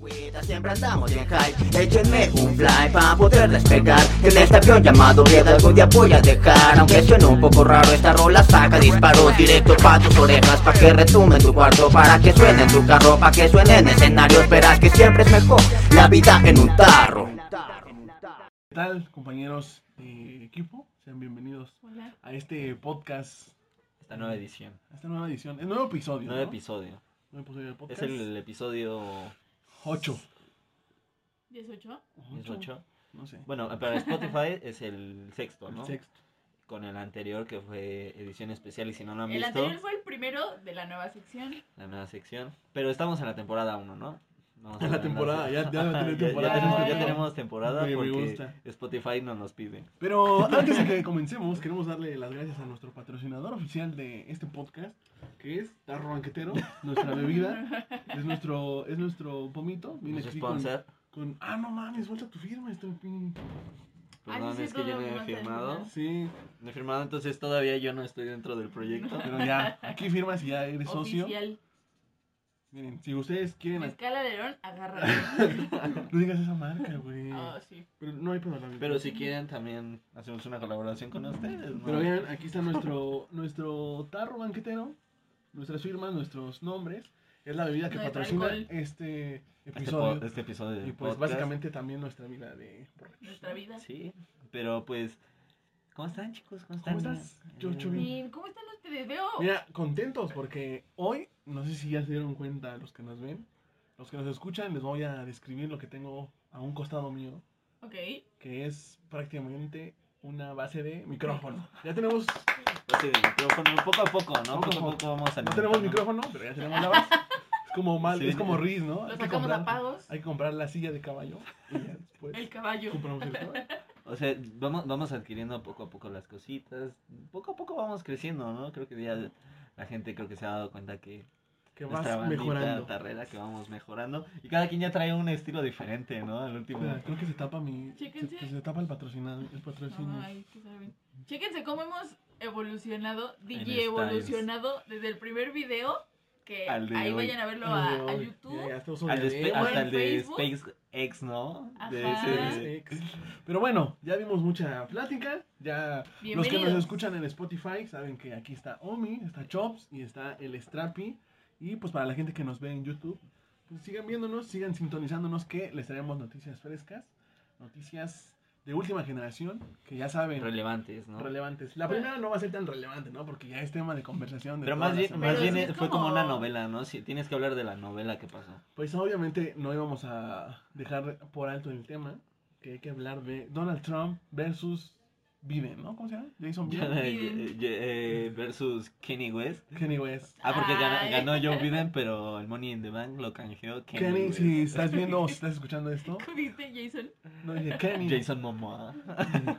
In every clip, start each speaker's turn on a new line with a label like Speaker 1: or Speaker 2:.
Speaker 1: agüita, Siempre andamos bien hype, échenme un fly para poder despegar En este avión llamado vida algún día voy a dejar Aunque suene un poco raro esta rola saca disparos Directo pa' tus orejas pa' que retume en tu cuarto Para que suene en tu carro, pa' que suene en escenarios Verás que siempre es mejor la vida en un tarro
Speaker 2: ¿Qué tal, compañeros de equipo? Sean bienvenidos
Speaker 3: Hola.
Speaker 2: a este podcast,
Speaker 4: Esta nueva edición.
Speaker 2: a esta nueva edición, el nuevo episodio.
Speaker 4: Nuevo
Speaker 2: ¿no?
Speaker 4: episodio.
Speaker 2: Nuevo episodio del
Speaker 4: Es el, episodio
Speaker 2: 8.
Speaker 3: ¿18?
Speaker 4: 18.
Speaker 2: No sé.
Speaker 4: Bueno, para Spotify es el sexto,
Speaker 2: el
Speaker 4: ¿no?
Speaker 2: sexto.
Speaker 4: Con el anterior que fue edición especial y si no lo han
Speaker 3: El
Speaker 4: visto,
Speaker 3: anterior fue el primero de la nueva sección.
Speaker 4: la nueva sección. Pero estamos en la temporada 1, ¿no? Vamos a
Speaker 2: En la temporada, ya- ya tenemos
Speaker 4: ya,
Speaker 2: temporada.
Speaker 4: ya tenemos, ya tenemos temporada
Speaker 2: Me- me
Speaker 4: porque
Speaker 2: gusta.
Speaker 4: Spotify nos los pide.
Speaker 2: Pero antes de que comencemos, queremos darle las gracias a nuestro patrocinador oficial de este podcast, que es Tarro Banquetero, nuestra bebida. Es nuestro, es nuestro pomito. Viene
Speaker 4: Nuestro
Speaker 2: aquí con,
Speaker 4: sponsor.
Speaker 2: con- Ah, no mames, vuelta tu firma. Pin-
Speaker 4: Perdón,
Speaker 3: sí,
Speaker 4: es que yo no he firmado.
Speaker 2: Sí,
Speaker 4: No he firmado, entonces todavía yo no estoy dentro del proyecto.
Speaker 2: pero ya, aquí firmas y ya eres socio. Miren, si ustedes quieren...
Speaker 3: Escala Lerón, agarra.
Speaker 2: No digas esa marca, güey.
Speaker 3: Ah, sí.
Speaker 2: Pero no hay problema.
Speaker 4: Pero si quieren también hacemos una colaboración con ustedes. ¿no?
Speaker 2: Pero vean, aquí está nuestro, nuestro tarro banquetero, nuestras firmas, nuestros nombres. Es la bebida que
Speaker 3: Nuestro
Speaker 2: patrocina
Speaker 3: alcohol.
Speaker 2: este
Speaker 4: este,
Speaker 2: episodio.
Speaker 4: po- este episodio de
Speaker 2: y pues
Speaker 4: podcast.
Speaker 2: básicamente también nuestra vida de.
Speaker 3: Nuestra vida.
Speaker 4: Sí, pero pues, ¿cómo están chicos? ¿Cómo están?
Speaker 2: ¿Cómo estás?
Speaker 4: Eh,
Speaker 3: Bien, ¿Cómo están ustedes? Veo.
Speaker 2: Mira, contentos porque hoy, no sé si ya se dieron cuenta los que nos ven, los que nos escuchan, les voy a describir lo que tengo a un costado mío,
Speaker 3: Ok.
Speaker 2: que es prácticamente una base de micrófono. Ya tenemos,
Speaker 4: base de micrófono, poco a poco, ¿no?
Speaker 2: Poco a
Speaker 4: Poco a
Speaker 2: poco.
Speaker 4: vamos a
Speaker 2: no tenemos micrófono, pero ya tenemos la base. Es como mal,
Speaker 4: Sí.
Speaker 2: es como Riz, ¿no?
Speaker 3: Lo
Speaker 2: Hay que
Speaker 3: sacamos
Speaker 2: comprar-
Speaker 3: a pagos.
Speaker 2: Hay que comprar la silla de caballo y ya después
Speaker 3: El caballo.
Speaker 2: compramos el caballo.
Speaker 4: O sea, vamos, vamos adquiriendo poco a poco las cositas. Poco a poco vamos creciendo, ¿no? Creo que ya la gente creo que se ha dado cuenta que
Speaker 2: Que vas mejorando.
Speaker 4: tarrera que vamos mejorando. Y cada quien ya trae un estilo diferente, ¿no? Al último.
Speaker 2: Espera, creo que se tapa mi. Se,
Speaker 3: Chéquense.
Speaker 2: que se tapa el patrocinado. El patrocinio.
Speaker 3: Ay, que saben. Chéquense cómo hemos evolucionado, DJ evolucionado desde el primer video. Que
Speaker 4: Al de
Speaker 3: ahí
Speaker 4: hoy.
Speaker 3: vayan a verlo a,
Speaker 2: de
Speaker 3: a. YouTube.
Speaker 2: Ya, ya estamos
Speaker 4: Al de hasta el de. SpaceX, ¿no? De
Speaker 3: Ajá.
Speaker 2: Ex. Pero bueno, ya vimos mucha plática. Ya los que nos escuchan en Spotify saben que aquí está Omi, está Chops y está el Strappy. Y pues para la gente que nos ve en YouTube, pues sigan viéndonos, sigan sintonizándonos que les traemos noticias frescas, noticias de última generación que ya saben
Speaker 4: relevantes, ¿no?
Speaker 2: relevantes. La primera no va a ser tan relevante, ¿no? Porque ya es tema de conversación. De
Speaker 4: Pero más bien, más bien fue como
Speaker 3: como-
Speaker 4: una novela, ¿no? Si tienes que hablar de la novela que pasó.
Speaker 2: Pues obviamente no íbamos a dejar por alto el tema, que hay que hablar de Donald Trump versus Biden, ¿no? ¿Cómo se llama? Jason Biden.
Speaker 4: Eh, eh, versus Kenny West.
Speaker 2: Kenny West.
Speaker 4: Ah, porque
Speaker 3: Ay.
Speaker 4: ganó Joe Biden, pero el Money in the Bank lo canjeó Kenny,
Speaker 2: Kenny,
Speaker 4: West.
Speaker 2: si estás viendo o si estás escuchando esto,
Speaker 3: ¿Cómo dijiste, Jason?
Speaker 2: no dije Kenny.
Speaker 4: Jason Momoa.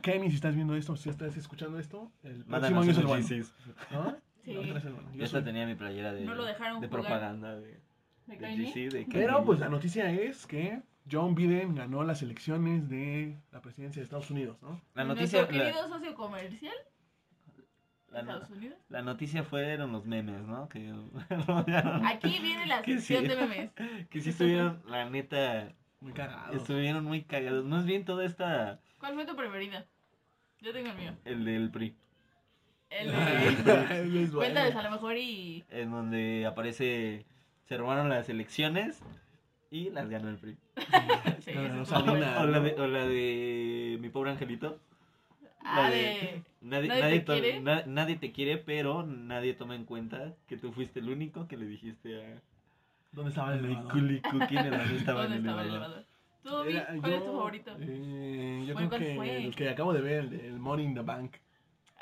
Speaker 2: Kenny, si estás viendo esto, si estás escuchando esto, el próximo año es el bueno. ¿No?
Speaker 3: Sí.
Speaker 2: La otra es el bueno. Yo soy-
Speaker 4: tenía mi playera de,
Speaker 3: No lo dejaron
Speaker 4: de
Speaker 3: jugar.
Speaker 4: propaganda de,
Speaker 3: ¿Me
Speaker 4: de
Speaker 3: bien?
Speaker 4: GC. De
Speaker 2: Pero
Speaker 4: Kenny.
Speaker 2: pues la noticia es que John Biden ganó las elecciones de la presidencia de Estados Unidos, ¿no?
Speaker 4: La
Speaker 3: ¿Y
Speaker 4: noticia,
Speaker 3: Nuestro
Speaker 4: la,
Speaker 3: querido socio comercial de
Speaker 4: la
Speaker 3: Estados Unidos.
Speaker 4: la noticia fueron los memes, ¿no? Que
Speaker 3: Aquí viene la sección
Speaker 4: sí.
Speaker 3: de memes.
Speaker 4: que sí estuvieron, la neta,
Speaker 2: Muy cagado.
Speaker 4: estuvieron muy cagados. Más bien toda esta,
Speaker 3: ¿Cuál fue tu preferida? Yo tengo el mío.
Speaker 4: el del PRI.
Speaker 3: El de... Cuéntales a lo mejor y...
Speaker 4: en donde aparece, se robaron las elecciones y las ganó el PRI.
Speaker 3: Sí,
Speaker 2: No, Salina.
Speaker 4: O la de, o la de mi pobre angelito. La
Speaker 3: Ah,
Speaker 4: de-. Nadie,
Speaker 3: ¿Nadie
Speaker 4: nadie,
Speaker 3: te
Speaker 4: to-
Speaker 3: quiere?
Speaker 4: na- nadie te quiere, pero nadie toma en cuenta que tú fuiste el único que le dijiste a
Speaker 2: ¿Dónde estaba el elevador?
Speaker 4: Culicu quién era dónde estaba
Speaker 3: ¿Dónde
Speaker 4: el elevador.
Speaker 3: elevador? ¿Tú?
Speaker 2: Era-
Speaker 3: ¿Cuál es
Speaker 2: yo,
Speaker 3: tu favorito?
Speaker 2: eh, yo
Speaker 3: ¿Cuál-
Speaker 2: creo que
Speaker 3: fue?
Speaker 2: el que acabo de ver, el, el Money in the Bank.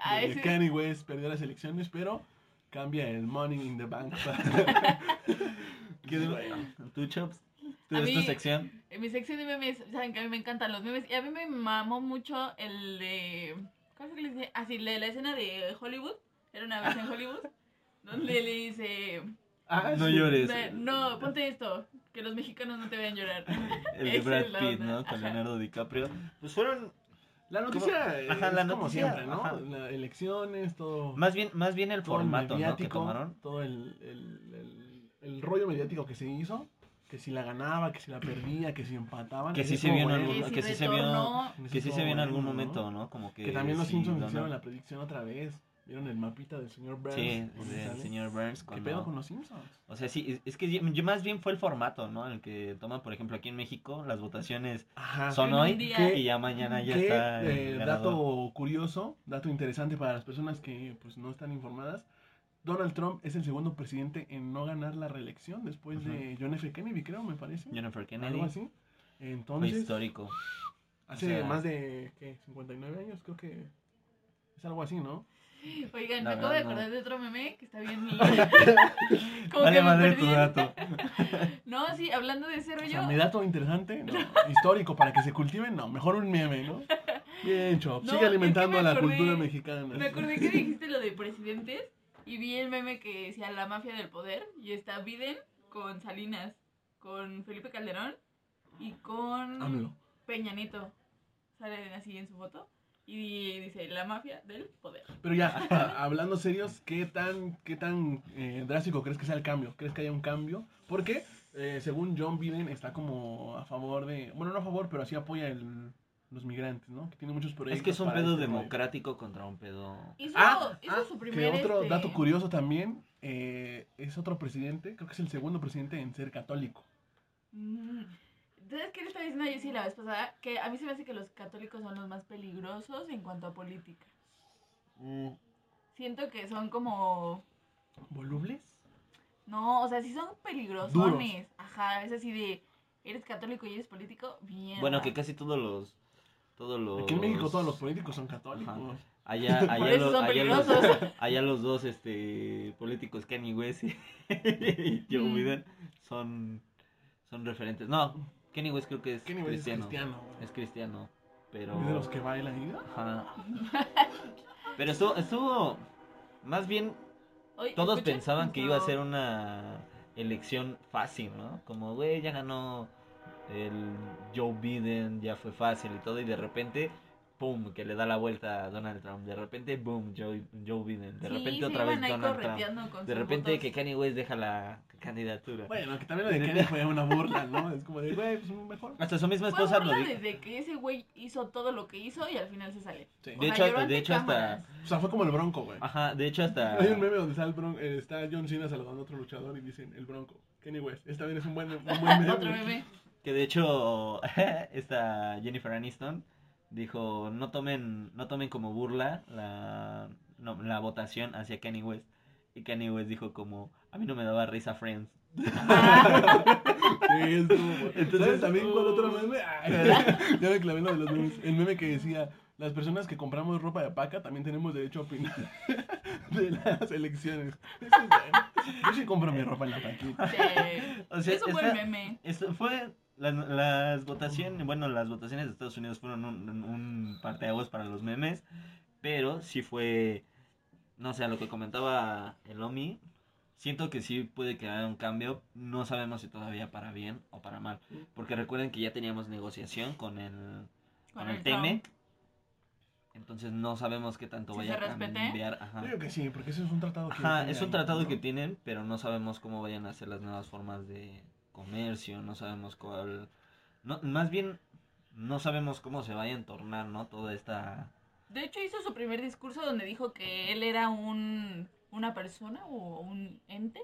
Speaker 3: Ah, ese...
Speaker 2: Kanye West perdió las elecciones, pero cambia el Money in the Bank.
Speaker 4: ¿Qué de-
Speaker 2: Bueno.
Speaker 4: ¿Tú, Chops? ¿Tú es
Speaker 3: mí-
Speaker 4: sección?
Speaker 3: En mi sección de memes, saben que a mí me encantan los memes. Y a mí me mamó mucho el de. ¿Cuál fue que le dice? Ah, sí, la, la escena de Hollywood. Era una vez en Hollywood. Donde le dice.
Speaker 2: Ah,
Speaker 4: No
Speaker 2: sí.
Speaker 4: llores.
Speaker 3: no, ponte esto. Que los mexicanos no te vean llorar.
Speaker 4: El de Brad
Speaker 3: es
Speaker 4: Pitt. ¿no? Con Leonardo DiCaprio. Pues fueron
Speaker 2: La noticia es
Speaker 4: Ajá, la
Speaker 2: como
Speaker 4: noticia,
Speaker 2: siempre, ¿no?
Speaker 4: ajá.
Speaker 2: La- elecciones, todo.
Speaker 4: más bien, más bien el formato, ¿no? Que
Speaker 2: mediático,
Speaker 4: tomaron.
Speaker 2: Todo el, el, el- el rollo mediático que se hizo. Que si la ganaba, que si la perdía, que si empataban.
Speaker 4: Que sí se vio en algún-
Speaker 3: Que
Speaker 4: sí se vio- Que sí se vio en algún
Speaker 2: ¿no?
Speaker 4: momento, ¿no? Como que.
Speaker 2: Que también los
Speaker 4: sí,
Speaker 2: Simpsons
Speaker 4: no, no.
Speaker 2: hicieron la predicción otra vez. ¿Vieron el mapita del señor Burns?
Speaker 4: Sí,
Speaker 2: ¿Dónde
Speaker 4: del señor Burns.
Speaker 2: ¿Qué
Speaker 4: cuando-
Speaker 2: pedo con los Simpsons?
Speaker 4: O sea, sí, es- es que yo- más bien fue el formato, ¿no? El que toma, por ejemplo, aquí en México, las votaciones
Speaker 2: Ajá.
Speaker 4: son
Speaker 3: En
Speaker 4: hoy
Speaker 3: día.
Speaker 4: y ya mañana ya
Speaker 2: Que,
Speaker 4: está. el
Speaker 2: eh, dato curioso, dato interesante para las personas que pues no están informadas. Donald Trump es el segundo presidente en no ganar la reelección después de John F. Kennedy, creo, me parece. Algo
Speaker 4: Kennedy
Speaker 2: así.
Speaker 4: fue
Speaker 2: Entonces,
Speaker 4: histórico.
Speaker 2: hace
Speaker 4: o sea-
Speaker 2: más de ¿qué? 59 años, creo que es algo así, ¿no?
Speaker 3: Oigan, me acabo de
Speaker 4: no.
Speaker 3: acordar de otro meme que está bien. Como
Speaker 4: Vale
Speaker 3: que
Speaker 4: madre
Speaker 3: perdí.
Speaker 4: tu dato.
Speaker 3: No, sí, hablando de ese
Speaker 2: O
Speaker 3: rollo.
Speaker 2: sea, mi dato interesante, no. histórico para que se cultiven, no, mejor un meme, ¿no? Bien, Chop,
Speaker 3: No,
Speaker 2: sigue
Speaker 3: es que
Speaker 2: alimentando
Speaker 3: me
Speaker 2: la cultura mexicana.
Speaker 3: Me acordé que dijiste lo de presidentes y vi el meme que decía la mafia del poder y está Biden con Salinas, con Felipe Calderón y con
Speaker 2: AMLO.
Speaker 3: Peña Nieto. Salen así en su foto y dice la mafia del poder.
Speaker 2: Pero ya, a- hablando serios, ¿qué tan, qué tan eh, drástico crees que sea el cambio? ¿Crees que haya un cambio? Porque, eh, según John Biden, está como a favor de... Bueno, no a favor, pero sí apoya el, los migrantes, ¿no? Que tiene muchos proyectos
Speaker 4: Es que es un pedo
Speaker 2: este rollo.
Speaker 4: democrático contra un pedo.
Speaker 3: Hizo,
Speaker 2: Ah,
Speaker 3: hizo
Speaker 2: ah,
Speaker 3: su
Speaker 2: que
Speaker 3: primer
Speaker 2: otro
Speaker 3: este,
Speaker 2: dato curioso también, eh, es otro presidente, creo que es el segundo presidente en ser católico.
Speaker 3: Mm. ¿Sabes qué le estaba diciendo a Jessie la vez pasada? Que a mí se me hace que los católicos son los más peligrosos en cuanto a política. Siento que son como...
Speaker 2: ¿Volubles?
Speaker 3: No, o sea, sí son peligrosones. Ajá, es así de... Eres católico y eres político, bien.
Speaker 4: Bueno, que casi todos los. Todos los.
Speaker 2: Aquí en México todos los políticos son católicos.
Speaker 4: Ajá. Allá, allá, los,
Speaker 3: son
Speaker 4: allá, los,
Speaker 3: peligrosos.
Speaker 4: allá los dos este, políticos, Kanye West y Joe
Speaker 3: Mm.
Speaker 4: Biden, son, son referentes. No, Kanye West creo que es
Speaker 2: West es
Speaker 4: cristiano.
Speaker 2: cristiano.
Speaker 4: Es cristiano, pero...
Speaker 2: ¿Es de los que bailan.
Speaker 4: Ajá. Pero estuvo, estuvo, más bien,
Speaker 3: Oye,
Speaker 4: todos pensaban que iba a ser una elección fácil, ¿no? Como, güey, ya ganó el Joe Biden, ya fue fácil y todo, y de repente, pum, que le da la vuelta a Donald Trump. De repente, boom, Joe, Joe Biden. De
Speaker 3: Sí,
Speaker 4: repente otra vez Donald Trump. De repente
Speaker 3: votos.
Speaker 4: que Kanye West deja la candidatura.
Speaker 2: Bueno, que también lo de Kanye fue una burla, ¿no? Es como de, güey, pues mejor.
Speaker 4: Hasta su misma
Speaker 3: Fue
Speaker 4: esposa lo dijo.
Speaker 3: desde que ese güey hizo todo lo que hizo y al final se sale.
Speaker 2: Sí.
Speaker 4: De hecho,
Speaker 3: lloró
Speaker 4: de hecho hasta...
Speaker 2: O sea, fue como el bronco, güey.
Speaker 4: Ajá, de hecho hasta...
Speaker 2: Hay un meme donde está, el bron- eh, está John Cena saludando a otro luchador y dicen, el bronco, Kanye West. Esta vez es un buen, un buen meme.
Speaker 3: Otro meme.
Speaker 4: Que de hecho, esta Jennifer Aniston dijo, no tomen, no tomen como burla la, no, la votación hacia Kanye West. Y Kanye West dijo como, a mí no me daba risa Friends.
Speaker 2: Sí.
Speaker 4: Entonces-
Speaker 2: ¿Sabes también cuál otro meme? Ay, ya me clavé lo de los memes. El meme que decía, las personas que compramos ropa de paca también tenemos derecho a opinar de las elecciones. Eso es bueno. Yo sí compro mi ropa en la paquita.
Speaker 3: Sí.
Speaker 4: O sea,
Speaker 3: es un buen
Speaker 4: esta-
Speaker 3: meme.
Speaker 4: Esto fue las, las votaciones, bueno, las votaciones de Estados Unidos fueron un, un parteaguas para los memes, pero sí fue, no sé, a lo que comentaba el Omi, siento que sí puede quedar un cambio, no sabemos si todavía para bien o para mal, porque recuerden que ya teníamos negociación con el, con
Speaker 3: Con
Speaker 4: el
Speaker 3: el
Speaker 4: TEMEC, entonces no sabemos qué tanto
Speaker 3: Si
Speaker 4: vaya a cambiar. Ajá.
Speaker 2: Yo digo que sí, porque eso es un tratado que...
Speaker 4: Ajá, es un
Speaker 2: ahí,
Speaker 4: tratado
Speaker 2: ¿no?
Speaker 4: que tienen, pero no sabemos cómo vayan a ser las nuevas formas de comercio, no sabemos cuál... No, más bien, no sabemos cómo se vaya a entornar, ¿no? Toda esta...
Speaker 3: De hecho, hizo su primer discurso donde dijo que él era un, una persona o un ente,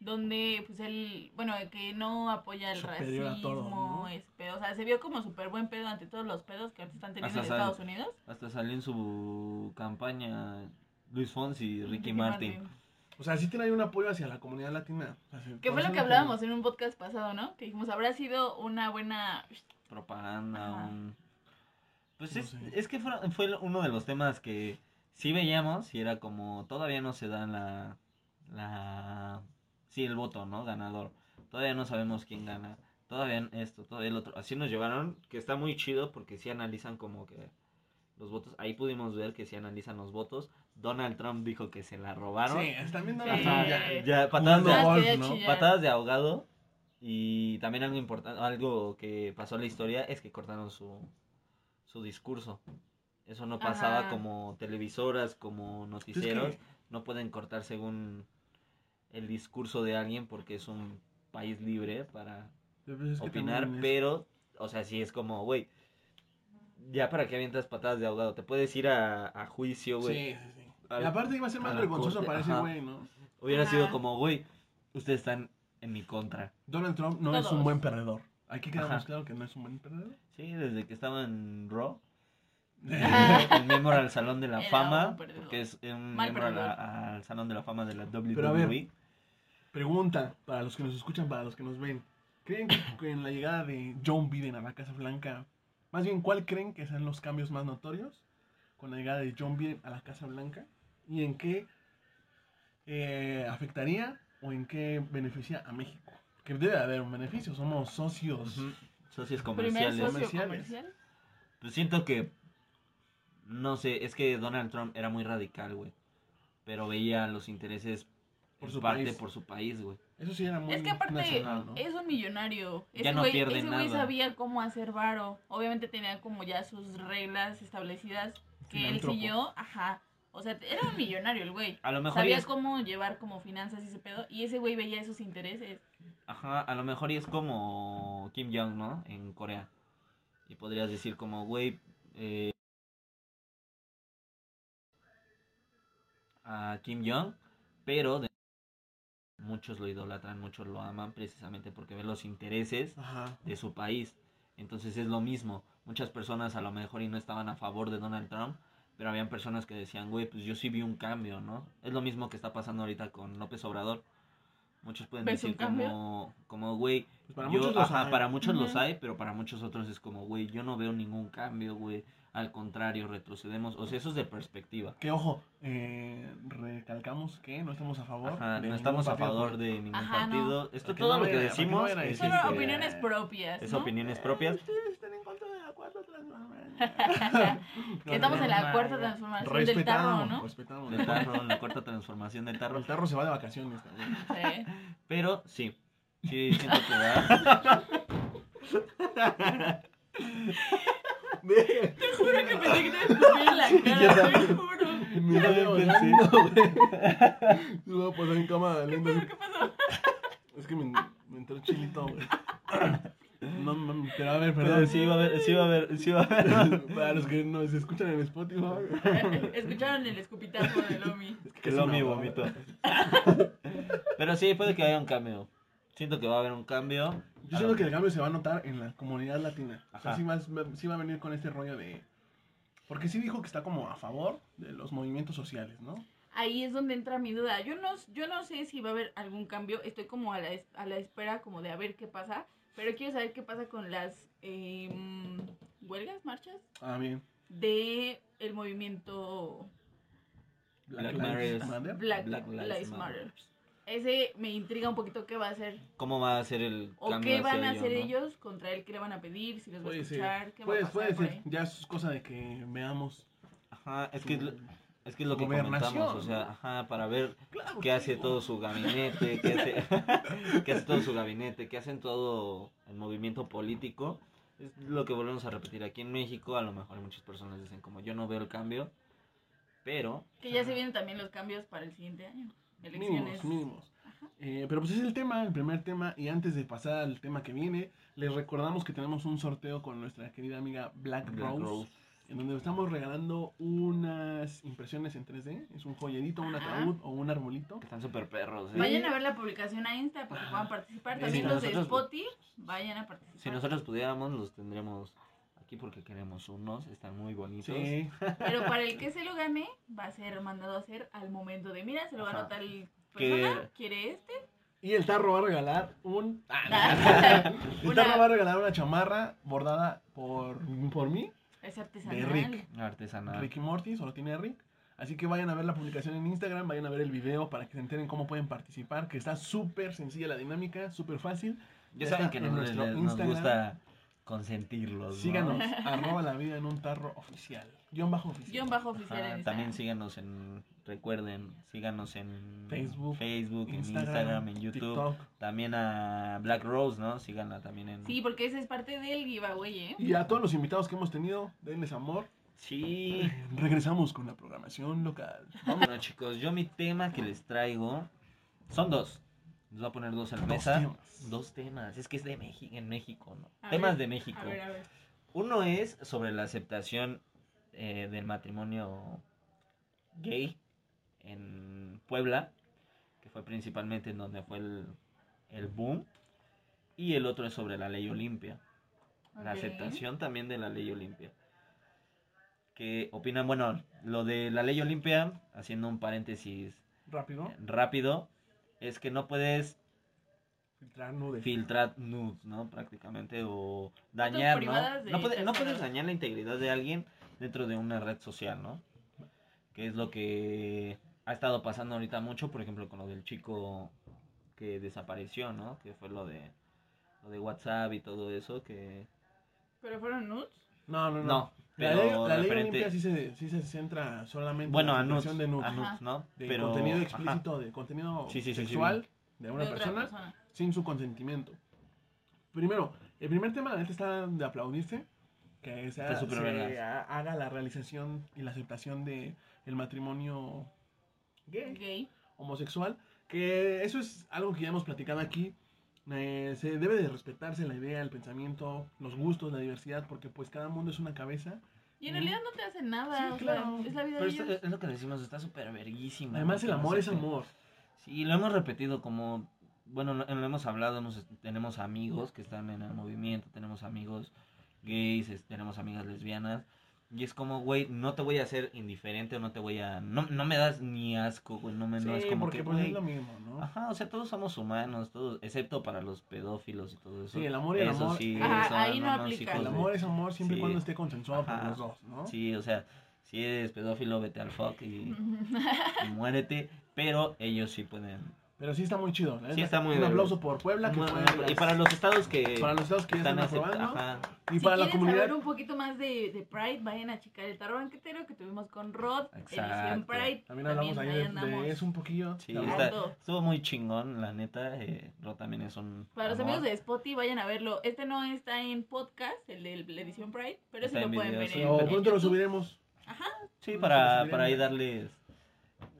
Speaker 3: donde pues él, bueno, que no apoya el
Speaker 2: Superior
Speaker 3: racismo,
Speaker 2: todo, ¿no?
Speaker 3: es pedo. O sea, se vio como súper buen pedo ante todos los pedos que ahorita están teniendo
Speaker 4: Hasta
Speaker 3: en
Speaker 4: sal-
Speaker 3: Estados Unidos.
Speaker 4: Hasta salió en su campaña Luis Fonsi y Ricky, Martin.
Speaker 2: O sea, sí tiene ahí un apoyo hacia la comunidad latina.
Speaker 3: Que fue lo que hablábamos en un podcast pasado, ¿no? Que dijimos, habrá sido una buena...
Speaker 4: Propaganda,
Speaker 3: Ajá.
Speaker 4: un... Pues
Speaker 2: No
Speaker 4: es,
Speaker 2: sé.
Speaker 4: es que fue, fue uno de los temas que sí veíamos y era como, todavía no se da la... la sí, el voto, ¿no? Ganador. Todavía no sabemos quién gana. Todavía esto, todavía el otro. Así nos llevaron, que está muy chido porque sí analizan como que los votos. Ahí pudimos ver que sí analizan los votos. Donald Trump dijo que se la robaron.
Speaker 2: Sí, están viendo
Speaker 3: Sí.
Speaker 2: la
Speaker 3: Ajá.
Speaker 4: Ya, patadas de,
Speaker 2: golf, ¿no?
Speaker 4: patadas de ahogado. Y también algo importante, algo que pasó en la historia es que cortaron su, su discurso. Eso no pasaba
Speaker 3: Ajá.
Speaker 4: como televisoras, como noticieros.
Speaker 2: que-
Speaker 4: No pueden cortar según el discurso de alguien porque es un país libre para
Speaker 2: Pero pues
Speaker 4: opinar,
Speaker 2: también
Speaker 4: pero, o sea, sí es como, güey, ya para que avientas patadas de ahogado, te puedes ir a, a juicio, güey.
Speaker 2: Sí, sí, sí.
Speaker 4: Al-
Speaker 2: Y aparte iba a ser más
Speaker 4: a
Speaker 2: vergonzoso para ese güey, ¿no?
Speaker 4: Hubiera
Speaker 3: Ajá.
Speaker 4: sido como, güey, ustedes están en mi contra.
Speaker 2: Donald Trump no es un buen perdedor. Aquí quedamos claro que no es un buen perdedor.
Speaker 4: Sí, desde que estaba en Raw, el miembro al Salón de la
Speaker 3: Era
Speaker 4: Fama,
Speaker 3: un perdedor.
Speaker 4: porque es un
Speaker 3: Mal
Speaker 4: miembro al Salón de la Fama de la WWE.
Speaker 2: Pero a ver. Pregunta para los que nos escuchan, para los que nos ven. ¿Creen que que en la llegada de John Biden a la Casa Blanca, más bien, cuál creen que sean los cambios más notorios con la llegada de John Biden a la Casa Blanca? ¿Y en qué eh, afectaría o en qué beneficia a México? Que debe de haber un beneficio, somos socios.
Speaker 4: Ujú. Socios
Speaker 3: Primer
Speaker 4: comerciales.
Speaker 3: socio
Speaker 2: Comerciales.
Speaker 3: comercial.
Speaker 4: Pues siento que. No sé, es que Donald Trump era muy radical, güey. Pero veía los intereses
Speaker 2: Por su
Speaker 4: parte
Speaker 2: país.
Speaker 4: por su país, güey.
Speaker 2: Eso sí era muy
Speaker 3: Es que aparte
Speaker 2: nacional, ¿no?
Speaker 3: es un millonario.
Speaker 4: Ya
Speaker 3: Ese
Speaker 4: no
Speaker 3: güey,
Speaker 4: pierde
Speaker 3: ese güey
Speaker 4: nada.
Speaker 3: sabía cómo hacer varo. Obviamente tenía como ya sus reglas establecidas que él siguió. Ajá. O sea, era un millonario el güey.
Speaker 4: A lo mejor.
Speaker 3: Sabía
Speaker 4: es-
Speaker 3: cómo llevar como finanzas y ese pedo. Y ese güey veía esos intereses.
Speaker 4: Ajá, a lo mejor y es como Kim Jong, ¿no? En Corea. Y podrías decir como, güey, eh, a Kim Jong, pero de- muchos lo idolatran, muchos lo aman precisamente porque ven los intereses
Speaker 2: Ajá.
Speaker 4: de su país. Entonces es lo mismo. Muchas personas a lo mejor y no estaban a favor de Donald Trump, pero habían personas que decían, güey, pues yo sí vi un cambio, ¿no? Es lo mismo que está pasando ahorita con López Obrador. Muchos pueden
Speaker 3: ¿Ves un
Speaker 4: decir como, como, güey,
Speaker 2: Pues para
Speaker 4: yo-
Speaker 2: muchos los
Speaker 4: ajá,
Speaker 2: hay.
Speaker 4: para muchos los
Speaker 3: Ujú.
Speaker 4: hay, pero para muchos otros es como, güey, yo no veo ningún cambio, güey. Al contrario, retrocedemos. O sea, eso es de perspectiva.
Speaker 2: Que ojo, eh, recalcamos que no estamos a favor.
Speaker 4: Ajá,
Speaker 2: de
Speaker 4: no estamos a favor de ningún
Speaker 3: Ajá, no.
Speaker 4: partido. Esto
Speaker 2: Para que
Speaker 4: todo
Speaker 2: no
Speaker 4: lo que
Speaker 2: no
Speaker 4: decimos es,
Speaker 2: que-
Speaker 4: este,
Speaker 3: opiniones propias.
Speaker 4: es
Speaker 3: ¿no?
Speaker 4: opiniones propias.
Speaker 2: Ustedes están en contra de la cuarta
Speaker 3: que estamos en la cuarta transformación del tarro,
Speaker 2: Respetamos,
Speaker 3: ¿no?
Speaker 2: respetamos.
Speaker 4: del tarro, la cuarta transformación del tarro.
Speaker 2: El tarro se va de vacaciones también.
Speaker 3: Sí.
Speaker 4: Pero sí, sí siento que va.
Speaker 3: Te juro que pensé que te iba a en la cara, te juro.
Speaker 2: Me
Speaker 4: Yo
Speaker 2: estoy
Speaker 4: también
Speaker 2: ahogando, güey. Me voy a poner en lenta.
Speaker 3: ¿Pero qué pasó?
Speaker 2: Es que me, me entró chilito, güey. No, pero a ver,
Speaker 4: Pero
Speaker 2: perdón.
Speaker 4: sí va a haber, sí va a haber, sí va a haber.
Speaker 2: Para los que nos escuchan en Spotify.
Speaker 3: Escucharon el escupitazo de Lomi.
Speaker 2: Es
Speaker 4: Que
Speaker 2: casi
Speaker 4: lo
Speaker 2: me
Speaker 4: mi
Speaker 2: ahogo.
Speaker 4: vomito. Pero sí, puede que haya un cambio. Siento que va a haber un cambio.
Speaker 2: Yo siento que el cambio se va a notar en la comunidad latina. O sea,
Speaker 4: Ajá.
Speaker 2: sí va, sí va a venir con este rollo de... Porque sí dijo que está como a favor de los movimientos sociales, ¿no?
Speaker 3: Ahí es donde entra mi duda. Yo no, yo no sé si va a haber algún cambio. Estoy como a la, a la espera como de a ver qué pasa. Pero quiero saber qué pasa con las eh, huelgas, marchas
Speaker 2: Ah, bien.
Speaker 3: de el movimiento
Speaker 4: Black
Speaker 2: Lives. Matter.
Speaker 3: Black,
Speaker 4: Black Lives Matter.
Speaker 3: Ese me intriga un poquito qué va a hacer.
Speaker 4: ¿Cómo va a ser el
Speaker 3: O qué van
Speaker 4: hacia
Speaker 3: a hacer
Speaker 4: ¿no?
Speaker 3: ellos contra él, qué le van a pedir, si los va a
Speaker 2: ser.
Speaker 3: escuchar, qué va a pasar
Speaker 2: puede ser. Ya es cosa de que veamos.
Speaker 4: Ajá, es que es que es lo que comentamos, o sea, ajá, para ver
Speaker 2: Claro,
Speaker 4: qué hace todo su gabinete, qué hace, qué hace todo su gabinete, qué hacen todo el movimiento político. Es lo que volvemos a repetir aquí en México, a lo mejor muchas personas dicen como yo no veo el cambio, pero
Speaker 3: Que ya se vienen también los cambios para el siguiente año. Elecciones.
Speaker 2: Mínimos, mínimos. Eh, pero pues es el tema, el primer tema. Y antes de pasar al tema que viene, les recordamos que tenemos un sorteo con nuestra querida amiga Black,
Speaker 4: Black
Speaker 2: Rose,
Speaker 4: Rose.
Speaker 2: En donde estamos regalando unas impresiones en 3D. Es un joyerito, un ataúd o un arbolito.
Speaker 4: están súper perros. ¿eh?
Speaker 3: Vayan a ver la publicación a Insta para que puedan participar. También los de Spotify, vayan a participar.
Speaker 4: Si nosotros pudiéramos, los tendremos aquí porque queremos unos, están muy bonitos.
Speaker 2: Sí.
Speaker 3: Pero para el que se lo gane, va a ser mandado a hacer al momento de, mira, se lo
Speaker 4: Ajá.
Speaker 3: ganó tal
Speaker 4: Que-
Speaker 3: persona, quiere este.
Speaker 2: Y el tarro va a regalar un.
Speaker 3: Ah,
Speaker 2: El
Speaker 3: Una-
Speaker 2: tarro va a regalar una chamarra bordada por, por mí,
Speaker 3: Es artesanal.
Speaker 2: de Rick.
Speaker 4: Artesanal.
Speaker 2: Ricky Morty, solo tiene Rick. Así que vayan a ver la publicación en Instagram, vayan a ver el video para que se enteren cómo pueden participar, que está súper sencilla la dinámica, súper fácil.
Speaker 4: Ya
Speaker 2: Ya
Speaker 4: saben que
Speaker 2: en
Speaker 4: nos,
Speaker 2: nuestro
Speaker 4: nos
Speaker 2: Instagram.
Speaker 4: gusta consentirlos. ¿no?
Speaker 2: Síganos, arroba la vida en un tarro oficial. Guión bajo oficial.
Speaker 3: Guión bajo oficial
Speaker 4: Ajá,
Speaker 3: en
Speaker 4: también
Speaker 3: Instagram.
Speaker 4: síganos en, recuerden, síganos en
Speaker 2: Facebook,
Speaker 4: Facebook, en
Speaker 2: Instagram,
Speaker 4: Instagram, en YouTube.
Speaker 2: TikTok.
Speaker 4: También a Black Rose, ¿no? Síganla también en...
Speaker 3: Sí, porque ese es parte del giveaway, ¿eh?
Speaker 2: Y a todos los invitados que hemos tenido, denles amor.
Speaker 4: Sí.
Speaker 2: Regresamos con la programación local.
Speaker 4: Bueno chicos, yo mi tema que les traigo son dos. Les voy a poner dos en la mesa.
Speaker 2: temas.
Speaker 4: Dos temas. Es que es de México, en México, ¿no?
Speaker 3: A
Speaker 4: temas
Speaker 3: ver,
Speaker 4: de México.
Speaker 3: A ver, a ver.
Speaker 4: Uno es sobre la aceptación eh, del matrimonio gay en Puebla, que fue principalmente en donde fue el, el boom. Y el otro es sobre la ley Olimpia. La aceptación también de la ley Olimpia. Que opinan, bueno, lo de la ley Olimpia, haciendo un paréntesis
Speaker 2: Rápido.
Speaker 4: rápido, es que no puedes
Speaker 2: Filtrar nude.
Speaker 4: filtrar nudes, ¿no? Prácticamente, o dañar, ¿no? No, puede- no
Speaker 3: terceros.
Speaker 4: puedes dañar la integridad de alguien dentro de una red social, ¿no? Que es lo que ha estado pasando ahorita mucho, por ejemplo, con lo del chico que desapareció, ¿no? Que fue lo de, lo de WhatsApp y todo eso, que...
Speaker 3: ¿Pero fueron nudes?
Speaker 2: No, no, no.
Speaker 4: No,
Speaker 2: la
Speaker 4: pero
Speaker 2: ley, la ley Olimpia sí se, sí se centra solamente
Speaker 4: Bueno,
Speaker 2: en la
Speaker 4: nudes,
Speaker 2: de nudes.
Speaker 3: Ajá.
Speaker 4: ¿no?
Speaker 2: de
Speaker 4: Pero,
Speaker 2: contenido
Speaker 4: ajá.
Speaker 2: explícito, de contenido
Speaker 4: Sí, sí, sí, sí,
Speaker 2: sexual de una
Speaker 3: De
Speaker 2: persona
Speaker 3: persona.
Speaker 2: sin su consentimiento. Primero, el primer tema la neta está de aplaudirse que sea,
Speaker 4: Está súper
Speaker 2: se haga la realización y la aceptación de el matrimonio gay,
Speaker 3: Gay.
Speaker 2: homosexual, que eso es algo que ya hemos platicado aquí. Eh, se debe de respetarse la idea, el pensamiento, los gustos, la diversidad, porque pues cada mundo es una cabeza.
Speaker 3: Y en realidad no te hacen nada.
Speaker 2: Sí,
Speaker 3: o sea,
Speaker 2: claro.
Speaker 3: es la vida
Speaker 4: Pero
Speaker 3: de
Speaker 4: esto-
Speaker 3: ellos.
Speaker 4: es lo que decimos, está súper verguísima.
Speaker 2: Además el amor es amor.
Speaker 4: Sí, lo hemos repetido como, bueno, lo, lo hemos hablado, hemos- tenemos amigos que están en el movimiento, tenemos amigos gays, tenemos amigas lesbianas, y es como, güey, no te voy a hacer indiferente, no te voy a, no, no me das ni asco, güey, no me, no es como
Speaker 2: porque
Speaker 4: que,
Speaker 2: pues
Speaker 4: güey,
Speaker 2: es lo mismo, ¿no?
Speaker 4: ajá, o sea, todos somos humanos, todos, excepto para los pedófilos y todo eso.
Speaker 2: Sí, el amor y el
Speaker 4: Eso
Speaker 2: amor.
Speaker 4: sí,
Speaker 3: Ajá,
Speaker 4: son
Speaker 3: ahí no aplica.
Speaker 2: El amor es amor siempre y
Speaker 4: Sí.
Speaker 2: cuando esté consensuado por
Speaker 4: Ajá.
Speaker 2: los dos, ¿no?
Speaker 4: Sí, o sea, si eres pedófilo, vete al fuck y, y muérete, pero ellos sí pueden
Speaker 2: Pero sí está muy chido.
Speaker 4: Sí, está muy
Speaker 2: Un aplauso por Puebla. Que
Speaker 4: Bueno,
Speaker 2: fue
Speaker 4: y
Speaker 2: las-
Speaker 4: para los estados que
Speaker 2: para los estados que ya están,
Speaker 4: acept-
Speaker 2: aprobando.
Speaker 4: ajá.
Speaker 2: Y
Speaker 3: si
Speaker 2: para la
Speaker 3: quieren
Speaker 2: comunidad.
Speaker 3: saber un poquito más de, de Pride, vayan a checar el tarro banquetero que tuvimos con Rod, edición
Speaker 4: Exacto.
Speaker 3: Pride.
Speaker 2: También hablamos ahí
Speaker 3: ahí
Speaker 2: de, de eso un poquillo.
Speaker 4: Sí, está- estuvo muy chingón, la neta. Eh, Ro también es un.
Speaker 3: Para los
Speaker 4: amor.
Speaker 3: amigos de Spotify, vayan a verlo. Este no está en podcast, el de la edición Pride, pero sí lo
Speaker 4: en
Speaker 3: pueden
Speaker 4: video,
Speaker 3: ver
Speaker 4: sí,
Speaker 3: en,
Speaker 2: Pero
Speaker 3: en
Speaker 2: pronto lo subiremos.
Speaker 3: Ajá.
Speaker 4: Sí, para, para ahí darles.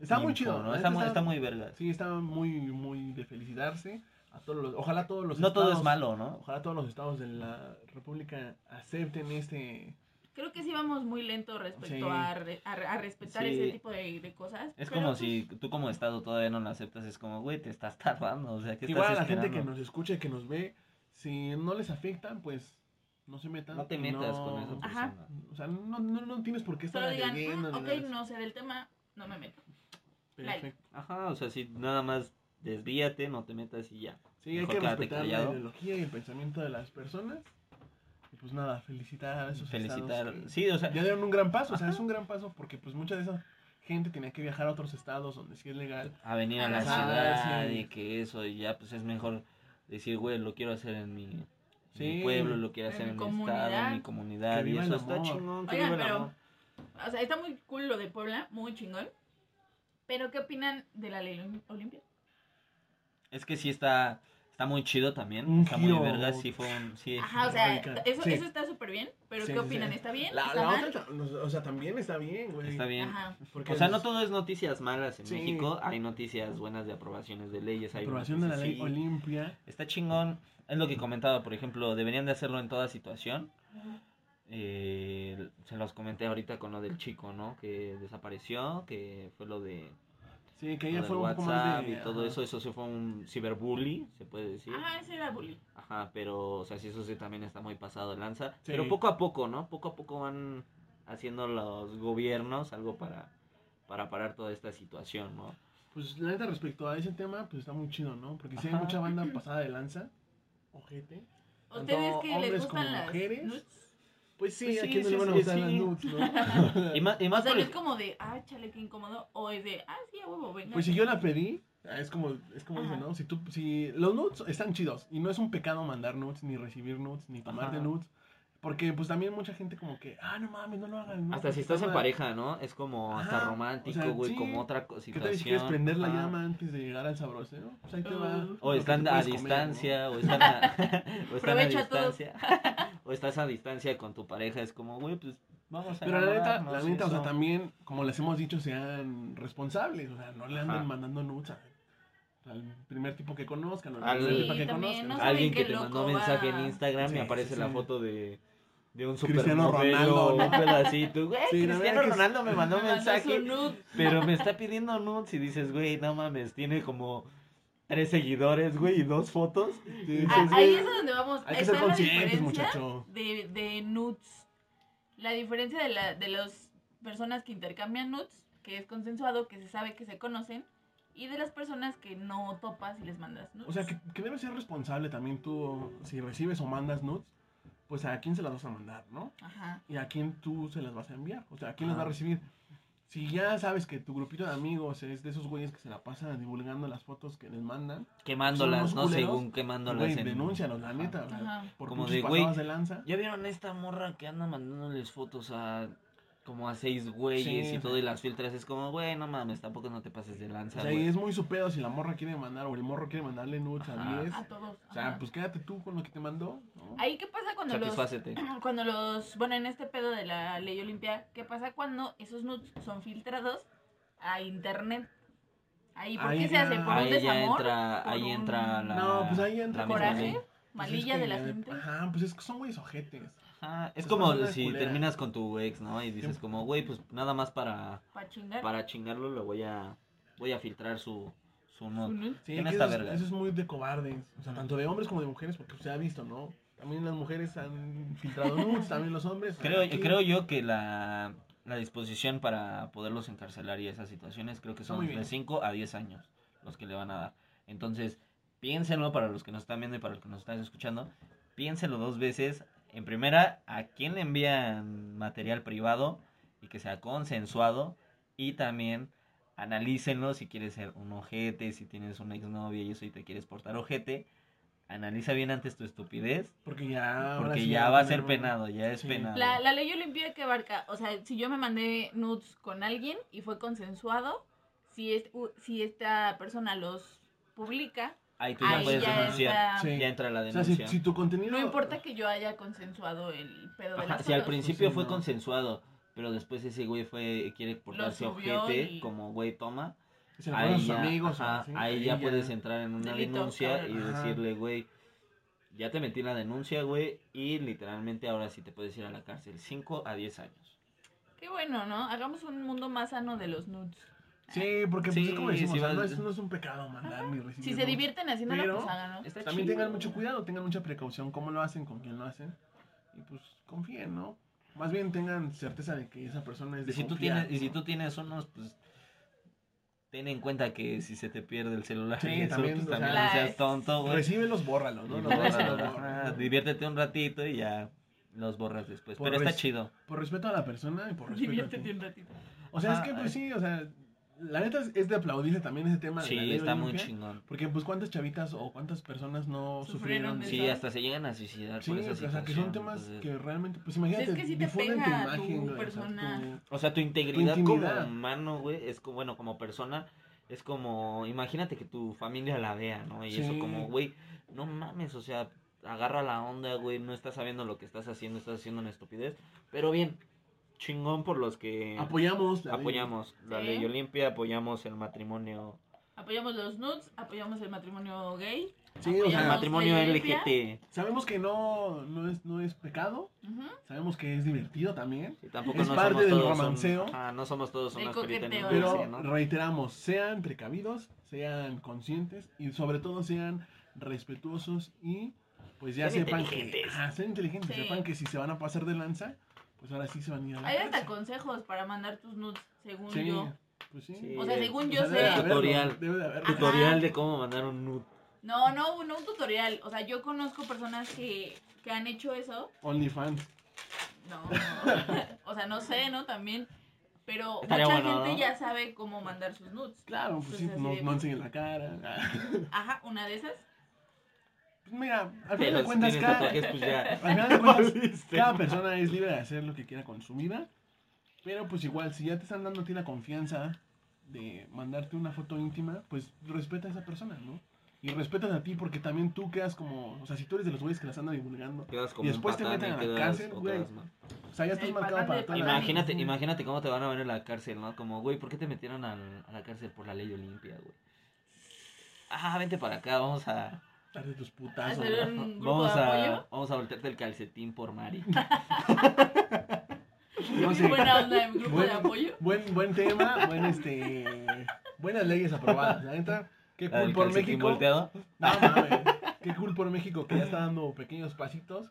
Speaker 2: Está muy chido.
Speaker 4: ¿no? Está, muy, está muy verga.
Speaker 2: Sí, está muy, muy de felicitarse. A todos los, ojalá todos los
Speaker 4: No todo es malo, ¿no?
Speaker 2: Ojalá todos los estados de la República acepten este.
Speaker 3: Creo que sí vamos muy lento respecto
Speaker 2: Sí.
Speaker 3: a, re- a, re- a respetar
Speaker 4: Sí.
Speaker 3: ese tipo de, de cosas.
Speaker 4: Es
Speaker 3: pero,
Speaker 4: como
Speaker 3: pues,
Speaker 4: si tú como estado todavía no lo aceptas, es como, güey, te estás tardando, o sea, ¿qué
Speaker 2: Igual a la gente que nos escucha y que nos ve, si no les afecta, pues no se metan.
Speaker 4: No te metas
Speaker 2: no-
Speaker 4: con esa
Speaker 3: Ajá.
Speaker 4: persona.
Speaker 2: O sea, no, no, no tienes por qué estar
Speaker 3: Solo digan,
Speaker 2: agrediendo
Speaker 3: "Mm,
Speaker 2: ni
Speaker 3: ok,
Speaker 2: eso.
Speaker 3: no sé del tema, no me meto.
Speaker 2: Perfecto.
Speaker 4: Ajá, o sea, si nada más desvíate, no te metas y ya.
Speaker 2: Sí, hay
Speaker 4: Mejor
Speaker 2: que
Speaker 4: quédate
Speaker 2: respetar la
Speaker 4: callado.
Speaker 2: ideología y el pensamiento de las personas. Y pues nada, felicitar a esos
Speaker 4: Felicitar.
Speaker 2: estados que
Speaker 4: Sí, o sea,
Speaker 2: Ya dieron un gran paso, o sea,
Speaker 4: Ajá.
Speaker 2: es un gran paso porque pues mucha de esa gente tenía que viajar a otros estados donde sí es legal.
Speaker 4: a venir a la
Speaker 3: Ajá,
Speaker 4: ciudad
Speaker 2: sí.
Speaker 4: y que eso, y ya pues es mejor decir, güey, lo quiero hacer en mi, en mi
Speaker 2: Sí.
Speaker 4: pueblo, lo quiero
Speaker 3: En
Speaker 4: hacer
Speaker 3: mi
Speaker 4: en mi estado, en mi comunidad,
Speaker 2: Que
Speaker 4: y eso
Speaker 2: el
Speaker 4: está chingón, que
Speaker 3: Oigan,
Speaker 4: viva el
Speaker 3: pero-
Speaker 4: amor.
Speaker 3: O sea, está muy cool lo de Puebla, muy chingón. Pero, ¿qué opinan de la ley olim- Olimpia?
Speaker 4: Es que sí está, está muy chido también,
Speaker 2: Un
Speaker 4: está muy
Speaker 2: giro.
Speaker 4: verga, sí fue un, sí,
Speaker 3: Ajá, o sea, eso,
Speaker 2: Sí.
Speaker 3: eso está súper bien. Pero,
Speaker 2: Sí,
Speaker 3: ¿qué opinan?
Speaker 2: sí.
Speaker 3: ¿Está bien?
Speaker 2: La,
Speaker 3: ¿Está
Speaker 2: la
Speaker 3: mal?
Speaker 2: otra, o sea, también está bien, güey.
Speaker 4: está bien.
Speaker 3: Ajá.
Speaker 2: Porque
Speaker 4: O sea, no todo es noticias malas en
Speaker 2: Sí.
Speaker 4: México, hay noticias buenas de aprobaciones de leyes, hay
Speaker 2: aprobación de la ley
Speaker 4: sí.
Speaker 2: Olimpia.
Speaker 4: Está chingón, es lo que comentaba, por ejemplo, deberían de hacerlo en toda situación. Eh, se los comenté ahorita con lo del chico, ¿no? Que desapareció, que fue lo de,
Speaker 2: Sí, que ella fue un poco
Speaker 4: WhatsApp
Speaker 2: más de...
Speaker 4: y todo
Speaker 2: ajá.
Speaker 4: eso, eso sí fue un ciberbully, se puede decir.
Speaker 3: Ajá, ese era bullying.
Speaker 4: Ajá, pero, o sea, sí, eso sí también está muy pasado de lanza.
Speaker 2: Sí.
Speaker 4: Pero poco a poco, ¿no? Poco a poco van haciendo los gobiernos algo para, para parar toda esta situación, ¿no?
Speaker 2: Pues la neta respecto a ese tema, pues está muy chido, ¿no? Porque sí hay mucha banda pasada de lanza. Ojete.
Speaker 3: ¿A ¿Ustedes que les
Speaker 2: hombres
Speaker 3: gustan las
Speaker 2: mujeres. Pues sí,
Speaker 4: Pues
Speaker 2: a
Speaker 4: sí,
Speaker 2: quién no
Speaker 4: sí,
Speaker 2: le van a gustar
Speaker 4: sí.
Speaker 2: las nudes, ¿no?
Speaker 4: Y más, y
Speaker 3: O
Speaker 4: más
Speaker 3: sea,
Speaker 4: por
Speaker 3: no es como de, ah, chale, qué incómodo. O es de, ah, sí, a huevo, venga.
Speaker 2: Pues si yo la pedí, ah, es como, es como
Speaker 3: Ajá.
Speaker 2: dice, ¿no? Si tú, si los nudes están chidos y no es un pecado mandar nudes, ni recibir nudes, ni tomarte
Speaker 4: Ajá.
Speaker 2: nudes. Porque pues también mucha gente como que, ah, no mames, no lo hagan. ¿no?
Speaker 4: Hasta si estás en
Speaker 2: está mal".
Speaker 4: pareja, ¿no? Es como hasta
Speaker 2: Ajá,
Speaker 4: romántico,
Speaker 2: o sea,
Speaker 4: güey,
Speaker 2: sí.
Speaker 4: como otra co-
Speaker 2: ¿Qué
Speaker 4: situación.
Speaker 2: tal si quieres prender la
Speaker 4: Ajá.
Speaker 2: llama antes de llegar al sabroseo? Pues ahí te va.
Speaker 4: O están a
Speaker 2: puedes comer,
Speaker 4: distancia, o están a, o están a
Speaker 3: a
Speaker 4: distancia. O estás a distancia con tu pareja, es como, güey, pues vamos a
Speaker 2: Pero la neta, la neta, o sea, también, como les hemos dicho, sean responsables. O sea, no le anden
Speaker 4: Ajá.
Speaker 2: mandando nudes a al primer tipo que conozcan, o
Speaker 4: Al-
Speaker 2: al primer
Speaker 3: Sí,
Speaker 2: tipo que conozcan.
Speaker 4: Alguien que te mandó mensaje
Speaker 3: va.
Speaker 4: en Instagram
Speaker 2: Sí,
Speaker 4: y aparece
Speaker 2: sí,
Speaker 4: la
Speaker 2: sí.
Speaker 4: foto de, de un
Speaker 2: Cristiano
Speaker 4: supermodelo
Speaker 2: Ronaldo.
Speaker 4: un pedacito. Güey,
Speaker 2: Sí,
Speaker 4: Cristiano Ronaldo me mandó un mensaje, pero me está pidiendo nudes y dices, güey, no mames, tiene como tres seguidores, güey, y dos fotos.
Speaker 2: Sí,
Speaker 3: Ah,
Speaker 4: dices,
Speaker 3: ahí es donde vamos.
Speaker 2: Hay que ser
Speaker 3: la
Speaker 2: conscientes,
Speaker 3: diferencia
Speaker 2: muchacho.
Speaker 3: de, de nudes. La diferencia de, la, de las personas que intercambian nudes, que es consensuado, que se sabe que se conocen, y de las personas que no topas y les mandas nudes.
Speaker 2: O sea, que, que debes ser responsable también tú, si recibes o mandas nudes, pues a quién se las vas a mandar, ¿no?
Speaker 3: Ajá.
Speaker 2: Y a quién tú se las vas a enviar. O sea, a quién las va a recibir. Si ya sabes que tu grupito de amigos es de esos güeyes que se la pasan divulgando las fotos que les mandan,
Speaker 4: Quemándolas,
Speaker 2: Son
Speaker 4: no
Speaker 2: culeros,
Speaker 4: según quemándolas.
Speaker 2: güey,
Speaker 4: en-
Speaker 2: denúncialos, la neta.
Speaker 3: Ajá.
Speaker 2: por
Speaker 4: Como de, güey,
Speaker 2: de lanza.
Speaker 4: ¿Ya vieron esta morra que anda mandándoles fotos a como a seis güeyes
Speaker 2: Sí,
Speaker 4: y todo y las filtras? Es como, güey, no mames, tampoco no te pases de lanza,
Speaker 2: O sea,
Speaker 4: güey.
Speaker 2: y es muy su pedo si la morra quiere mandar o el morro quiere mandarle nudes a 10.
Speaker 3: A todos.
Speaker 2: O sea,
Speaker 3: ajá.
Speaker 2: pues quédate tú con lo que te mandó, ¿no?
Speaker 3: Ahí, ¿qué pasa cuando los, cuando los, bueno, en este pedo de la ley Olimpia, ¿qué pasa cuando esos nudes son filtrados a internet? Ahí, ¿por
Speaker 2: Ahí
Speaker 3: qué se hace? ¿Por un
Speaker 4: Ahí ya
Speaker 3: desamor?
Speaker 4: entra,
Speaker 3: ¿Por
Speaker 4: ahí
Speaker 3: un
Speaker 4: entra la.
Speaker 2: No, pues ahí entra
Speaker 4: la misma
Speaker 3: coraje?
Speaker 2: Pues es
Speaker 3: ¿Malilla
Speaker 2: que
Speaker 3: de la gente?
Speaker 2: Ajá, pues es que son güeyes ojetes.
Speaker 4: Ajá, es
Speaker 2: Pues
Speaker 4: como si terminas con tu ex, ¿no? Y dices
Speaker 2: Sí.
Speaker 4: como, güey, pues nada más para,
Speaker 3: Para chingar.
Speaker 4: para chingarlo lo voy a, voy a filtrar su, su nude.
Speaker 2: Sí,
Speaker 4: ¿Quién
Speaker 2: que
Speaker 4: está
Speaker 2: eso, es,
Speaker 4: verga?
Speaker 2: eso es muy de cobardes. O sea, tanto de hombres como de mujeres, porque se ha visto, ¿no? También las mujeres han filtrado nudes, también los hombres.
Speaker 4: Creo,
Speaker 2: Aquí-
Speaker 4: creo yo que la, la disposición para poderlos encarcelar y esas situaciones creo que son de
Speaker 2: bien.
Speaker 4: 5 a 10 años los que le van a dar. Entonces, piénsenlo para los que nos están viendo y para los que nos están escuchando. Piénsenlo dos veces. En primera, a quién le envían material privado y que sea consensuado. Y también analícenlo si quieres ser un ojete, si tienes una exnovia y eso y te quieres portar ojete. Analiza bien antes tu estupidez.
Speaker 2: Porque ya.
Speaker 4: Porque
Speaker 2: sí
Speaker 4: ya va a ser
Speaker 2: un-
Speaker 4: penado, ya es
Speaker 2: Sí.
Speaker 4: penado.
Speaker 3: La, la ley Olimpia que abarca, o sea, si yo me mandé nudes con alguien y fue consensuado, si, es, si esta persona los publica,
Speaker 4: Ahí tú ya
Speaker 3: ahí
Speaker 4: puedes
Speaker 3: ya
Speaker 4: denunciar.
Speaker 2: Sí.
Speaker 4: Ya entra la
Speaker 2: O sea,
Speaker 4: denuncia.
Speaker 2: si, si tu contenido.
Speaker 3: No importa que yo haya consensuado el pedo de
Speaker 4: Ajá,
Speaker 3: las
Speaker 4: si al
Speaker 3: fotos.
Speaker 4: principio
Speaker 2: sí,
Speaker 4: fue
Speaker 2: no.
Speaker 4: consensuado, pero después ese güey fue quiere portarse
Speaker 3: subió
Speaker 4: ojete,
Speaker 3: y-
Speaker 4: como güey toma,
Speaker 2: Se ponen
Speaker 4: ahí
Speaker 2: sus
Speaker 4: ya,
Speaker 2: amigos. o
Speaker 4: ajá,
Speaker 2: así,
Speaker 4: ahí ya puedes entrar en una
Speaker 3: Delito,
Speaker 4: denuncia
Speaker 3: cabrón.
Speaker 4: y
Speaker 2: Ajá.
Speaker 4: decirle, güey, ya te metí la denuncia, güey, y literalmente ahora sí te puedes ir a la cárcel, 5 a 10 años.
Speaker 3: Qué bueno, ¿no? Hagamos un mundo más sano de los nudes.
Speaker 2: Sí, porque pues,
Speaker 4: Sí,
Speaker 2: es como decimos,
Speaker 4: sí
Speaker 2: o sea, no, es, no es un pecado mandar ni recibir.
Speaker 3: Si se divierten haciéndolo,
Speaker 2: Pero-
Speaker 3: pues háganlo.
Speaker 4: Está
Speaker 2: También
Speaker 4: chido.
Speaker 2: tengan mucho cuidado, tengan mucha precaución cómo lo hacen, con quién lo hacen. Y pues confíen, ¿no? Más bien tengan certeza de que esa persona es
Speaker 4: Y
Speaker 2: de
Speaker 4: si, tú tienes, y si
Speaker 2: ¿no?
Speaker 4: tú tienes unos, pues ten en cuenta que si se te pierde el celular,
Speaker 2: Sí,
Speaker 4: y eso,
Speaker 2: también,
Speaker 4: pues,
Speaker 2: o sea,
Speaker 4: también no seas tonto, güey.
Speaker 2: Recíbelos, bórralos,
Speaker 4: Y
Speaker 2: ¿no? Los
Speaker 4: bórralos,
Speaker 2: bórralos,
Speaker 4: ajá, diviértete un ratito y ya los borras después.
Speaker 2: Por
Speaker 4: Pero está chido.
Speaker 2: Por respeto a la persona y por respeto a
Speaker 3: Diviértete
Speaker 2: ti.
Speaker 3: un ratito.
Speaker 2: O sea, es
Speaker 4: Ajá,
Speaker 2: que pues
Speaker 4: ay.
Speaker 2: sí, o sea, la neta es, es de aplaudirse también ese tema de la
Speaker 4: Sí,
Speaker 2: ley
Speaker 4: está muy chingón.
Speaker 2: Porque pues cuántas chavitas o cuántas personas no
Speaker 3: Sufrieron
Speaker 2: sufrieron
Speaker 4: Sí,
Speaker 3: eso.
Speaker 4: hasta se llegan a suicidar
Speaker 2: Sí,
Speaker 4: por esa
Speaker 2: o sea, que
Speaker 4: situación.
Speaker 2: son temas
Speaker 4: entonces-
Speaker 2: que realmente, pues imagínate,
Speaker 3: Es que sí te
Speaker 2: difunden tu imagen,
Speaker 3: tu
Speaker 2: güey, o sea,
Speaker 3: persona.
Speaker 2: tu-
Speaker 4: O sea, tu integridad,
Speaker 2: intimidad.
Speaker 4: como humano, güey, es como, bueno, como persona, es como, imagínate que tu familia la vea, ¿no? Y eso
Speaker 2: Sí.
Speaker 4: como, güey, no mames, o sea, agarra la onda, güey, no estás sabiendo lo que estás haciendo, estás haciendo una estupidez. Pero bien, chingón por los que
Speaker 2: apoyamos la ley.
Speaker 4: apoyamos la
Speaker 3: Sí.
Speaker 4: ley Olimpia, apoyamos el matrimonio,
Speaker 3: Apoyamos los nudes, apoyamos el matrimonio gay.
Speaker 2: Sí, o
Speaker 4: el
Speaker 2: sea,
Speaker 3: apoyamos
Speaker 4: matrimonio
Speaker 3: ley.
Speaker 4: LGT.
Speaker 2: Sabemos que no, no, es, no es pecado,
Speaker 3: Ujú.
Speaker 2: sabemos que es divertido también,
Speaker 4: Sí, tampoco
Speaker 2: Es
Speaker 4: no
Speaker 2: parte
Speaker 4: somos
Speaker 2: del
Speaker 4: todos un-
Speaker 2: romanceo.
Speaker 4: ajá, no somos todos un
Speaker 3: coqueteo.
Speaker 2: pero
Speaker 4: ¿no?
Speaker 2: reiteramos, sean precavidos, sean conscientes y sobre todo sean respetuosos y pues ya
Speaker 4: Sean
Speaker 2: sepan que sean inteligentes,
Speaker 3: Sí.
Speaker 2: sepan que si se van a pasar de lanza, pues ahora sí se van a ir a la
Speaker 3: Hay hasta consejos para mandar tus nudes, según
Speaker 2: Sí,
Speaker 3: yo.
Speaker 2: pues sí.
Speaker 4: Sí.
Speaker 3: O sea, según yo
Speaker 2: de
Speaker 3: sé.
Speaker 2: haberlo,
Speaker 4: Tutorial.
Speaker 2: debe de haberlo.
Speaker 3: Ajá.
Speaker 4: Tutorial de cómo mandar un nude.
Speaker 3: No, no, no un tutorial. O sea, yo conozco personas que, que han hecho eso.
Speaker 2: OnlyFans.
Speaker 3: No, no. o sea, no sé, ¿no? También. Pero
Speaker 4: Estaría
Speaker 3: mucha
Speaker 4: bueno,
Speaker 3: gente
Speaker 4: ¿no?
Speaker 3: ya sabe cómo mandar sus nudes.
Speaker 2: Claro, pues sí, no,
Speaker 3: de-
Speaker 2: no enseñen la cara.
Speaker 3: Ajá, una de esas.
Speaker 2: Pues mira, al final de cuentas, cada,
Speaker 4: tatuajes, pues ya.
Speaker 2: al final de cuentas,
Speaker 4: Valiste.
Speaker 2: cada persona es libre de hacer lo que quiera con su vida. Pero pues igual, si ya te están dando a ti la confianza de mandarte una foto íntima, pues respeta a esa persona, ¿no? Y respetas a ti porque también tú quedas como, o sea, si tú eres de los güeyes que las andan divulgando,
Speaker 4: Quedas como
Speaker 2: Y después te meten a la
Speaker 4: quedas-
Speaker 2: cárcel, güey. o sea, ya estás
Speaker 3: El
Speaker 2: marcado para toda la.
Speaker 4: Imagínate, imagínate cómo te van a ver en la cárcel, ¿no? Como, güey, ¿por qué te metieron a la cárcel por la ley Olimpia, güey? ah, vente para acá, vamos a,
Speaker 2: Darte tus putazos.
Speaker 3: Hacer
Speaker 2: ¿no?
Speaker 3: un grupo
Speaker 4: vamos
Speaker 3: de
Speaker 4: a,
Speaker 3: apoyo.
Speaker 4: vamos a voltearte el calcetín por Mari.
Speaker 2: No
Speaker 3: Muy
Speaker 2: sé.
Speaker 3: buena onda de grupo de
Speaker 2: Buen-
Speaker 3: apoyo.
Speaker 2: Buen, buen tema, buen este. Buenas leyes aprobadas. La neta, qué cool por México.
Speaker 4: volteado.
Speaker 2: No mames. Qué cool por México que ya está dando pequeños pasitos.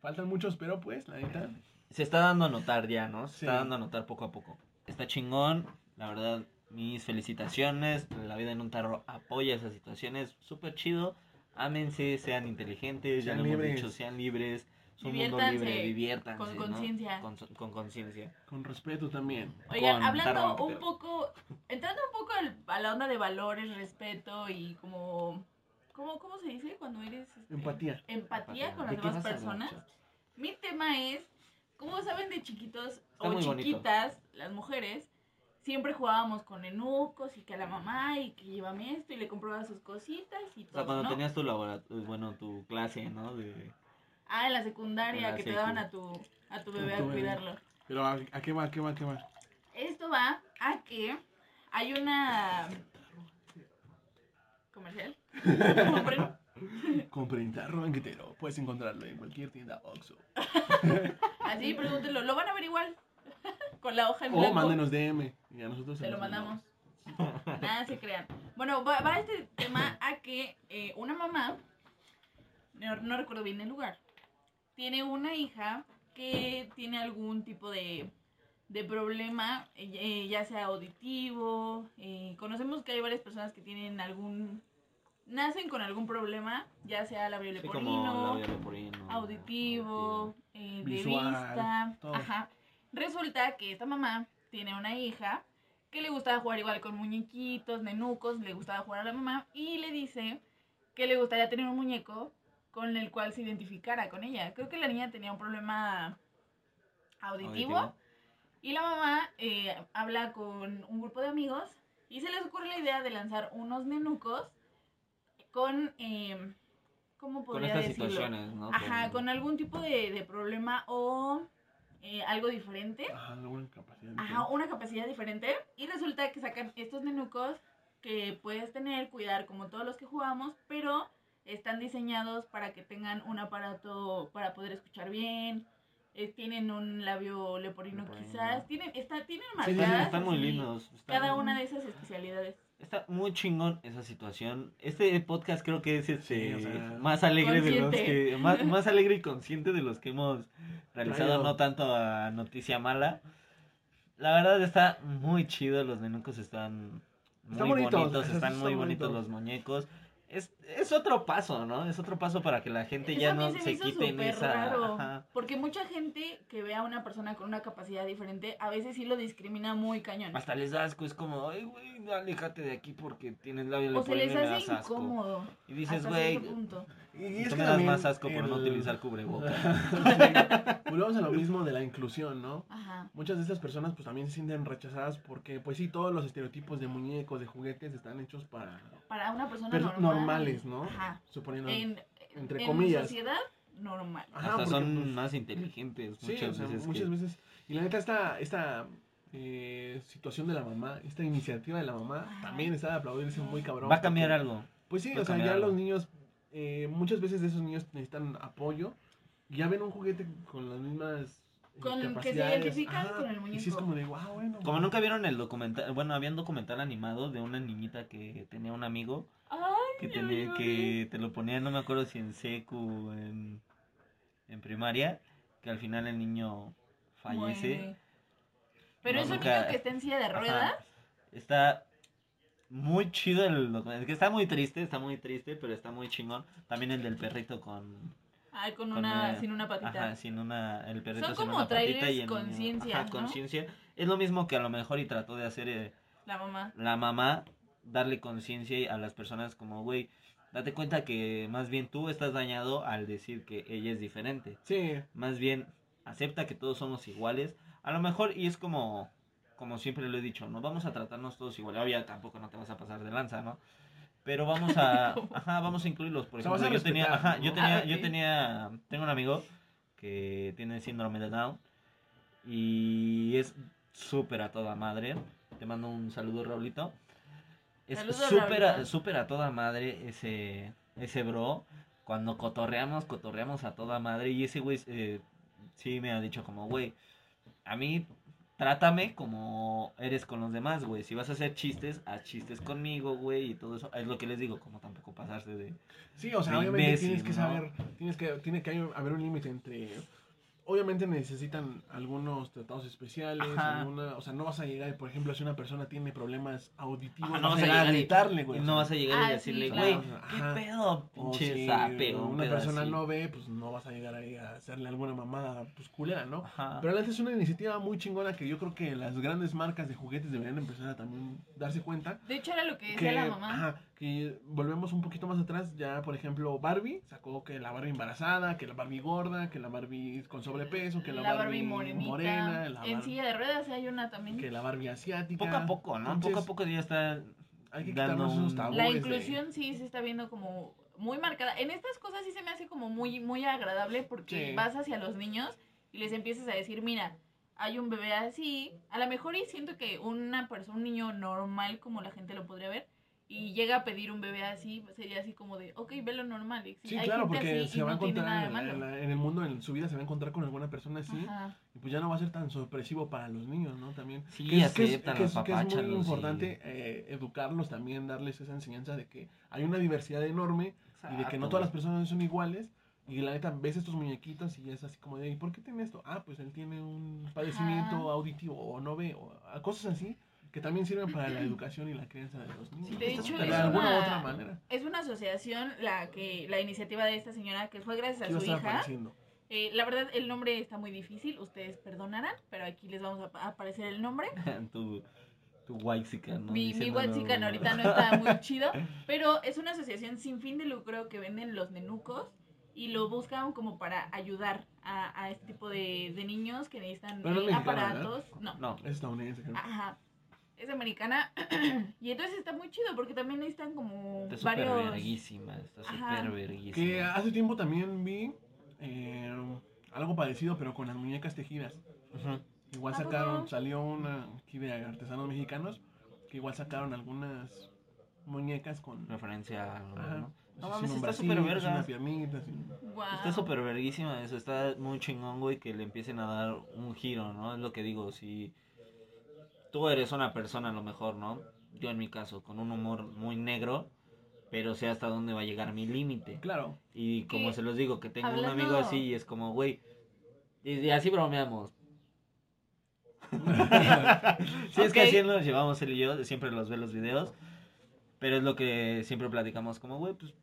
Speaker 2: Faltan muchos, pero pues, la neta.
Speaker 4: Se está dando a notar ya, ¿no? Se
Speaker 2: Sí.
Speaker 4: está dando a notar poco a poco. Está chingón, la verdad, mis felicitaciones. La vida en un tarro apoya esas situaciones, súper chido. Ámense, sean inteligentes, ya
Speaker 2: Sean
Speaker 4: lo hemos
Speaker 2: libres.
Speaker 4: dicho, sean libres. Es un mundo libre, diviértanse.
Speaker 3: con
Speaker 4: ¿no?
Speaker 3: conciencia.
Speaker 4: Con, con conciencia.
Speaker 2: Con respeto también.
Speaker 3: Oigan,
Speaker 4: con
Speaker 3: hablando un poco, entrando un poco al- a la onda de valores, respeto y como, ¿cómo, cómo se dice cuando eres? este,
Speaker 2: Empatía.
Speaker 3: Empatía con
Speaker 4: ¿De
Speaker 3: las demás
Speaker 4: hablar,
Speaker 3: personas. Mi tema es, ¿cómo saben de chiquitos
Speaker 4: Está
Speaker 3: o
Speaker 4: bonito.
Speaker 3: chiquitas, las mujeres, siempre jugábamos con enucos y que a la mamá y que llévame esto y le compraba sus cositas y
Speaker 4: O
Speaker 3: todo,
Speaker 4: sea, cuando
Speaker 3: ¿no?
Speaker 4: tenías tu laboratorio, bueno, tu clase, ¿no? De...
Speaker 3: Ah, en la secundaria
Speaker 4: la
Speaker 3: que te daban a tu, a tu bebé
Speaker 2: tu
Speaker 3: a
Speaker 2: bebé.
Speaker 3: cuidarlo.
Speaker 2: Pero ¿a, qué va? ¿A qué va? ¿A qué va?
Speaker 3: Esto va a que hay una comercial. Compren.
Speaker 2: Compren tarro. Puedes encontrarlo en cualquier tienda Oxxo.
Speaker 3: Así, pregúntenlo. Lo van a ver igual. Con la hoja en
Speaker 2: O
Speaker 3: blanco.
Speaker 2: mándenos DM. Y a nosotros
Speaker 3: Se lo mandamos. Nada se crean. Bueno, va, va este tema a que eh, una mamá, no, no recuerdo bien el lugar, tiene una hija que tiene algún tipo de, de problema, eh, eh, ya sea auditivo. eh, conocemos que hay varias personas que tienen algún. nacen con algún problema, ya sea labio
Speaker 4: Sí,
Speaker 3: leporino,
Speaker 4: leporino,
Speaker 3: auditivo, eh, de
Speaker 2: Visual,
Speaker 3: vista.
Speaker 2: todo.
Speaker 3: Ajá. Resulta que esta mamá tiene una hija que le gustaba jugar igual con muñequitos, nenucos, le gustaba jugar a la mamá y le dice que le gustaría tener un muñeco con el cual se identificara con ella. Creo que la niña tenía un problema auditivo,
Speaker 4: Auditivo.
Speaker 3: y la mamá eh, habla con un grupo de amigos y se les ocurre la idea de lanzar unos nenucos con, eh, ¿cómo
Speaker 4: Con
Speaker 3: podría
Speaker 4: estas
Speaker 3: decirlo?
Speaker 4: situaciones, ¿no?
Speaker 3: Ajá, con algún tipo de, de problema o eh, algo diferente.
Speaker 2: Ajá, alguna capacidad.
Speaker 3: Ajá, una capacidad diferente. Y resulta que sacan estos nenucos que puedes tener, cuidar como todos los que jugamos, pero están diseñados para que tengan un aparato para poder escuchar bien. eh, tienen un labio leporino
Speaker 4: Leporino.
Speaker 3: quizás. Tienen, está, tienen
Speaker 2: Sí, sí,
Speaker 3: marcadas.
Speaker 4: Están muy lindos. están-
Speaker 3: Cada una de esas especialidades.
Speaker 4: Está muy chingón esa situación. Este podcast creo que es este,
Speaker 2: Sí, o sea,
Speaker 4: más alegre de los que más, más alegre y consciente de los que hemos realizado, no tanto a noticia mala. La verdad está muy chido, los nenucos están muy
Speaker 2: Están bonitos,
Speaker 4: bonitos,
Speaker 2: esos
Speaker 4: están
Speaker 2: están
Speaker 4: muy bonitos
Speaker 2: bonitos.
Speaker 4: los muñecos. Es, es otro paso, ¿no? Es otro paso para que la gente
Speaker 3: Eso
Speaker 4: ya no
Speaker 3: se
Speaker 4: quiten
Speaker 3: súper
Speaker 4: esa...
Speaker 3: raro,
Speaker 4: ajá.
Speaker 3: Porque mucha gente que ve a una persona con una capacidad diferente, a veces sí lo discrimina muy cañón.
Speaker 4: Hasta les da asco, es como, ay, güey, aléjate de aquí porque tienes labio
Speaker 3: O se les hace
Speaker 4: das asco".
Speaker 3: incómodo.
Speaker 4: Y dices, güey.
Speaker 2: Y, y es
Speaker 4: tú
Speaker 2: que
Speaker 4: me das más asco por no utilizar cubrebocas.
Speaker 2: Volvemos a lo mismo de la inclusión, ¿no?
Speaker 3: Ajá.
Speaker 2: Muchas de estas personas pues también se sienten rechazadas porque pues sí, todos los estereotipos de muñecos, de juguetes están hechos para
Speaker 3: Para una persona
Speaker 2: per-
Speaker 3: normal.
Speaker 2: normales, ¿no?
Speaker 3: Ajá.
Speaker 2: Suponiendo...
Speaker 3: En,
Speaker 2: Entre
Speaker 3: en
Speaker 2: comillas.
Speaker 3: sociedad normal.
Speaker 2: Ajá,
Speaker 4: Hasta
Speaker 2: porque,
Speaker 4: son
Speaker 2: pues,
Speaker 4: más inteligentes
Speaker 2: Sí,
Speaker 4: muchas
Speaker 2: o sea,
Speaker 4: veces.
Speaker 2: muchas
Speaker 4: que-
Speaker 2: veces. Y la neta, esta, esta eh, situación de la mamá, esta iniciativa de la mamá,
Speaker 3: Ajá.
Speaker 2: también está de aplaudirse muy cabrón.
Speaker 4: Va a cambiar
Speaker 2: porque-
Speaker 4: algo.
Speaker 2: Pues sí,
Speaker 4: va
Speaker 2: o sea, ya
Speaker 4: algo.
Speaker 2: los niños, eh, muchas veces esos niños necesitan apoyo. Ya ven un juguete con las mismas. eh,
Speaker 3: Con- que se
Speaker 2: capacidades.
Speaker 3: identifican con el
Speaker 2: Y sí
Speaker 3: muñeco.
Speaker 2: es como de, wow, bueno.
Speaker 4: Como nunca vieron el documental, bueno, había un documental animado de una niñita que tenía un amigo
Speaker 3: Ay,
Speaker 4: que tenía te lo ponía, no me acuerdo si en secu en, en primaria, que al final el niño fallece.
Speaker 3: Pero
Speaker 4: No,
Speaker 3: es un
Speaker 4: nunca-
Speaker 3: niño que está en silla de
Speaker 4: Ajá.
Speaker 3: ruedas.
Speaker 4: Está muy chido el documental, que está muy triste, está muy triste, pero está muy chingón. También el del perrito con
Speaker 3: Ay, con
Speaker 4: Con
Speaker 3: una, sin una patita.
Speaker 4: Ajá, sin una, el perrito
Speaker 3: Son
Speaker 4: sin
Speaker 3: como
Speaker 4: una patita
Speaker 3: trailers
Speaker 4: y el niño-
Speaker 3: conciencia,
Speaker 4: Ajá,
Speaker 3: ¿no?
Speaker 4: conciencia. Es lo mismo que a lo mejor y trató de hacer eh,
Speaker 3: La mamá.
Speaker 4: la mamá, darle conciencia a las personas como, güey, date cuenta que más bien tú estás dañado al decir que ella es diferente.
Speaker 2: Sí,
Speaker 4: Más bien, acepta que todos somos iguales. A lo mejor, y es como, como siempre lo he dicho, no vamos a tratarnos todos igual. Obvio, tampoco no te vas a pasar de lanza, ¿no? Pero vamos a, ajá, vamos a incluirlos. Por ejemplo, yo tenía, ajá, yo
Speaker 2: ¿no?
Speaker 4: tenía,
Speaker 3: Ah,
Speaker 4: yo tenía, tengo un amigo que tiene síndrome de Down y es súper a toda madre. Te mando un saludo, Raulito. Es súper a, súper a toda madre ese, ese bro. Cuando cotorreamos, cotorreamos a toda madre. Y ese güey eh, sí me ha dicho como, güey, a mí trátame como eres con los demás, güey. Si vas a hacer chistes, haz chistes conmigo, güey. Y todo eso. Es lo que les digo, como tampoco pasarse de...
Speaker 2: Sí, o sea, obviamente
Speaker 4: imbécil,
Speaker 2: tienes que
Speaker 4: ¿no?
Speaker 2: saber, tienes que, tiene que haber un límite entre... Obviamente necesitan algunos tratados especiales, alguna, o sea, no vas a llegar, por ejemplo, si una persona tiene problemas auditivos,
Speaker 4: Ajá,
Speaker 2: no vas a llegar a gritarle, güey.
Speaker 4: no vas a llegar
Speaker 3: Ah,
Speaker 4: y
Speaker 3: sí,
Speaker 4: decirle,
Speaker 3: claro.
Speaker 4: güey, ¿qué
Speaker 2: Ajá.
Speaker 4: pedo?
Speaker 2: O
Speaker 4: Pinche
Speaker 2: si
Speaker 4: zape un
Speaker 2: una
Speaker 4: pedo
Speaker 2: persona
Speaker 4: así.
Speaker 2: no ve, pues no vas a llegar ahí a hacerle alguna mamada pues culera, ¿no?
Speaker 4: Ajá.
Speaker 2: Pero es una iniciativa muy chingona que yo creo que las grandes marcas de juguetes deberían empezar a también darse cuenta.
Speaker 3: De hecho, era lo que
Speaker 2: Que,
Speaker 3: decía la mamá.
Speaker 2: ajá, que volvemos un poquito más atrás, ya por ejemplo Barbie sacó que la Barbie embarazada, que la Barbie gorda, que la Barbie con sobrepeso, que la,
Speaker 3: la Barbie morenita.
Speaker 2: morena, la
Speaker 3: en
Speaker 2: Bar-
Speaker 3: silla de ruedas hay una también.
Speaker 2: que la Barbie asiática.
Speaker 4: Poco a poco, ¿no?
Speaker 2: Entonces,
Speaker 4: poco a poco ya está
Speaker 2: hay que
Speaker 4: dando un-
Speaker 2: tabúes.
Speaker 3: La
Speaker 2: de-
Speaker 3: inclusión sí se está viendo como muy marcada. En estas cosas sí se me hace como muy, muy agradable porque
Speaker 2: Sí.
Speaker 3: vas hacia los niños y les empiezas a decir, mira, hay un bebé así. A lo mejor y siento que una persona, un niño normal como la gente lo podría ver, y llega a pedir un bebé así, pues sería así como de, ok, ve lo normal. y
Speaker 2: Sí,
Speaker 3: hay
Speaker 2: claro,
Speaker 3: gente
Speaker 2: porque
Speaker 3: así y
Speaker 2: se va a
Speaker 3: no
Speaker 2: encontrar en, en en el mundo, en su vida, se va a encontrar con alguna persona así.
Speaker 3: Ajá.
Speaker 2: Y pues ya no va a ser tan sorpresivo para los niños, ¿no? También.
Speaker 4: Sí,
Speaker 2: que es, que es- que es- que es
Speaker 4: apapáchalos
Speaker 2: muy
Speaker 4: y-
Speaker 2: importante eh, educarlos también, darles esa enseñanza de que hay una diversidad enorme y de que no todas las personas son iguales. Y la neta, ves estos muñequitos y es así como de, ¿y por qué tiene esto? Ah, pues él tiene un padecimiento
Speaker 3: Ajá.
Speaker 2: auditivo o no ve, o cosas así que también sirven para la educación y la crianza de los niños.
Speaker 3: De hecho,
Speaker 2: de
Speaker 3: es
Speaker 2: alguna
Speaker 3: una-
Speaker 2: otra manera.
Speaker 3: Es una asociación la que la iniciativa de esta señora que fue gracias a
Speaker 2: ¿Qué va a
Speaker 3: su hija. Eh, la verdad, el nombre está muy difícil, ustedes perdonarán, pero aquí les vamos a pa- a aparecer el nombre.
Speaker 4: tu, tu whitezican, ¿no?
Speaker 3: mi mi
Speaker 4: Diciéndolo-
Speaker 3: Watsican ahorita no está muy chido, pero es una asociación sin fin de lucro que venden los nenucos y lo buscan como para ayudar a, a este tipo de, de niños que necesitan
Speaker 2: no
Speaker 3: eh, aparatos. No,
Speaker 4: No,
Speaker 2: Es estadounidense, creo.
Speaker 3: ajá. Es americana y entonces está muy chido porque también necesitan como
Speaker 4: está súper
Speaker 3: varios...
Speaker 4: verguísima, está súper verguísima.
Speaker 2: Que hace tiempo también vi eh, algo parecido, pero con las muñecas tejidas.
Speaker 4: Ujú.
Speaker 2: Igual
Speaker 3: ¿A
Speaker 2: sacaron, salió una aquí de artesanos mexicanos, que igual sacaron algunas muñecas con...
Speaker 4: Referencia a
Speaker 2: Ajá.
Speaker 4: ¿no? Mames, está súper verga. Está súper verguísima eso, está muy chingón, güey, que le empiecen a dar un giro, ¿no? Es lo que digo, si tú eres una persona a lo mejor, ¿no? Yo en mi caso, con un humor muy negro, pero sé hasta dónde va a llegar mi límite.
Speaker 2: Claro.
Speaker 4: Y como se los digo, que tengo un amigo así y es como, güey, y, y así bromeamos. Sí, es que así nos llevamos él y yo, siempre los ve los videos, pero es lo que siempre platicamos, como, güey, pues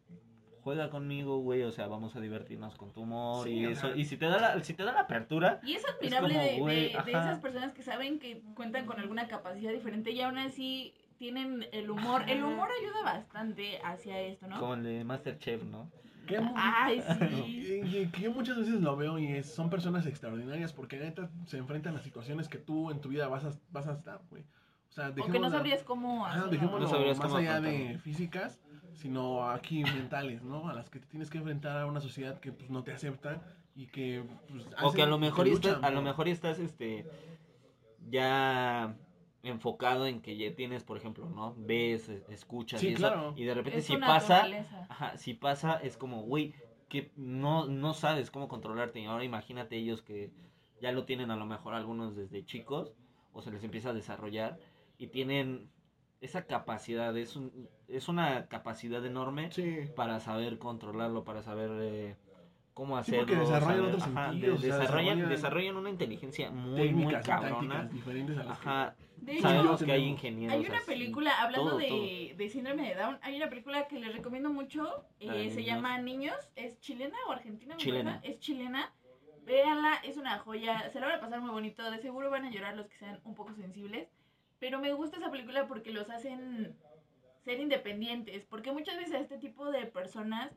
Speaker 4: juega conmigo, güey, o sea, vamos a divertirnos con tu humor
Speaker 2: Sí,
Speaker 4: y
Speaker 2: ajá.
Speaker 4: eso. Y si te da la, si te da la apertura,
Speaker 3: Y es admirable
Speaker 4: como,
Speaker 3: de-
Speaker 4: güey,
Speaker 3: esas personas que saben que cuentan con alguna capacidad diferente y aún así tienen el humor. El humor ayuda bastante hacia esto, ¿no?
Speaker 4: como el de Masterchef, ¿no?
Speaker 2: Que,
Speaker 3: Ay, sí.
Speaker 2: que yo muchas veces lo veo y es- son personas extraordinarias porque neta se enfrentan a situaciones que tú en tu vida vas a, vas a estar, güey. O sea,
Speaker 3: O que no sabrías cómo hacerlo.
Speaker 2: dejémoslo
Speaker 4: No sabrías
Speaker 2: más
Speaker 4: cómo
Speaker 2: allá de físicas, sino aquí mentales, ¿no? A las que te tienes que enfrentar a una sociedad que pues no te acepta y que pues,
Speaker 4: O que a lo mejor estás, a lo mejor estás este ya enfocado en que ya tienes, por ejemplo, ¿no? Ves, eh, escuchas
Speaker 2: Sí,
Speaker 4: y eso,
Speaker 2: claro.
Speaker 4: y de repente
Speaker 3: Es
Speaker 4: si pasa, ajá, si pasa es como, güey, que no no sabes cómo controlarte. Y ahora imagínate ellos que ya lo tienen a lo mejor algunos desde chicos o se les empieza a desarrollar y tienen esa capacidad, es un, es una capacidad enorme
Speaker 2: Sí.
Speaker 4: para saber controlarlo, para saber eh, cómo
Speaker 2: Sí,
Speaker 4: hacerlo.
Speaker 2: porque desarrollan
Speaker 4: saber-
Speaker 2: otros
Speaker 4: ajá,
Speaker 2: sentidos,
Speaker 4: de-
Speaker 2: o sea,
Speaker 4: desarrollan,
Speaker 2: desarrollan
Speaker 4: desarrollan una inteligencia muy, muy cabrona.
Speaker 2: diferentes a las que-
Speaker 4: Ajá,
Speaker 3: De hecho,
Speaker 4: sabemos que hay ingenieros.
Speaker 3: Hay una
Speaker 4: así,
Speaker 3: película, hablando
Speaker 4: todo,
Speaker 3: de,
Speaker 4: todo.
Speaker 3: de síndrome de Down, hay una película que les recomiendo mucho, eh, se
Speaker 4: niños.
Speaker 3: llama Niños, es chilena o argentina, me
Speaker 4: Chilena.
Speaker 3: es chilena, véanla, es una joya, se la van a pasar muy bonito, de seguro van a llorar los que sean un poco sensibles, pero me gusta esa película porque los hacen ser independientes, porque muchas veces a este tipo de personas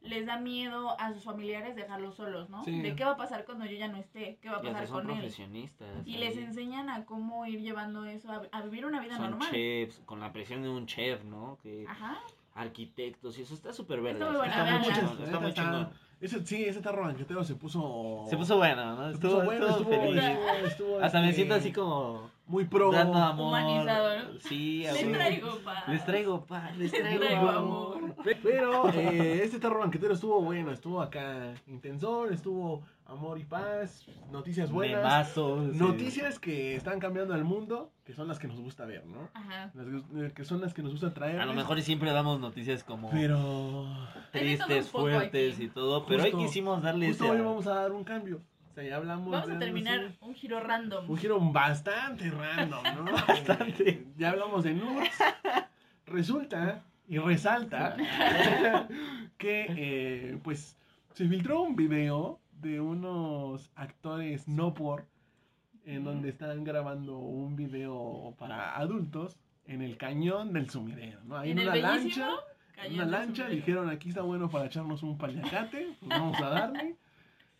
Speaker 3: les da miedo a sus familiares dejarlos solos, ¿no?
Speaker 2: Sí.
Speaker 3: De qué va a pasar cuando yo ya no esté, qué va a
Speaker 4: Y
Speaker 3: pasar
Speaker 4: son
Speaker 3: con él.
Speaker 4: profesionistas.
Speaker 3: Y
Speaker 4: ahí.
Speaker 3: les enseñan a cómo ir llevando eso, a, a vivir una vida
Speaker 4: Son
Speaker 3: normal.
Speaker 4: chefs, con la presión de un chef, ¿no? Que
Speaker 3: Ajá.
Speaker 4: arquitectos y eso está súper verga.
Speaker 3: Está muy buena,
Speaker 4: está muy
Speaker 3: véanla.
Speaker 4: chingón, está muy
Speaker 2: Está-
Speaker 4: chingón.
Speaker 2: Ese, sí, ese tarro banquetero se puso.
Speaker 4: Se puso bueno, ¿no?
Speaker 2: se puso bueno, estuvo,
Speaker 4: feliz.
Speaker 2: estuvo- estuvo,
Speaker 4: Hasta me siento así como
Speaker 2: Muy pro.
Speaker 4: dando amor.
Speaker 3: Humanizado, ¿no?
Speaker 4: Sí,
Speaker 3: Les
Speaker 4: amor.
Speaker 3: traigo paz.
Speaker 4: Les traigo paz, les traigo,
Speaker 3: traigo
Speaker 4: amor.
Speaker 3: amor.
Speaker 2: Pero eh, este tarro banquetero estuvo bueno, estuvo acá intensor, estuvo amor y paz, noticias buenas.
Speaker 4: Sí.
Speaker 2: Noticias que están cambiando el mundo, que son las que nos gusta ver, ¿no?
Speaker 3: Ajá.
Speaker 2: Las que- eh, que son las que nos gusta traer.
Speaker 4: A lo mejor siempre damos noticias como
Speaker 2: Pero.
Speaker 4: Tristes, fuertes
Speaker 3: aquí.
Speaker 4: y todo, pero hoy
Speaker 2: Justo-
Speaker 4: quisimos darle
Speaker 2: Justo
Speaker 4: ese-
Speaker 2: hoy vamos a dar un cambio. O sea, ya hablamos
Speaker 3: Vamos
Speaker 2: de
Speaker 3: a terminar un giro random.
Speaker 2: Un giro bastante random, ¿no?
Speaker 4: Bastante.
Speaker 2: Ya hablamos de nudes. Resulta y resalta que, eh, pues, se filtró un video de unos actores no por, en donde están grabando un video para adultos en el cañón del sumidero, ¿no? Ahí en, una lancha. En una lancha dijeron aquí está bueno para echarnos un paliacate, pues vamos a darle.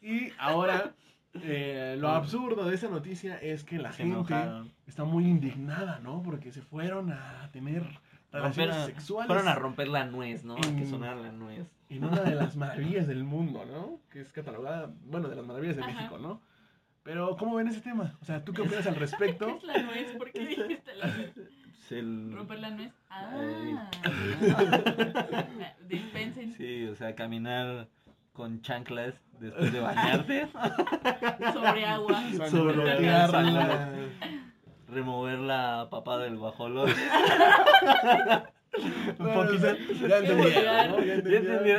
Speaker 2: Y ahora eh, lo absurdo de esa noticia es que la
Speaker 4: Se
Speaker 2: gente
Speaker 4: enojaron.
Speaker 2: está muy indignada, ¿no? Porque se fueron a tener relaciones
Speaker 4: Rompieron-
Speaker 2: sexuales
Speaker 4: Fueron a romper la nuez, ¿no?
Speaker 2: En-
Speaker 4: Que sonara la nuez.
Speaker 2: en una de las maravillas del mundo, ¿no? Que es catalogada, bueno, de las maravillas de
Speaker 3: Ajá.
Speaker 2: México, ¿no? Pero, ¿cómo ven ese tema? O sea, ¿tú qué opinas al
Speaker 3: ¿Qué
Speaker 2: respecto?
Speaker 3: es la nuez? ¿Por qué dijiste la nuez?
Speaker 4: El-
Speaker 3: ¿Romper la nuez? Ah. Dispensen.
Speaker 4: Sí, o sea, caminar con chanclas después de bañarte,
Speaker 3: Sobre agua.
Speaker 2: Sangolotear. la-
Speaker 4: remover la papada del guajolo.
Speaker 2: Un poquito. Ya entendieron.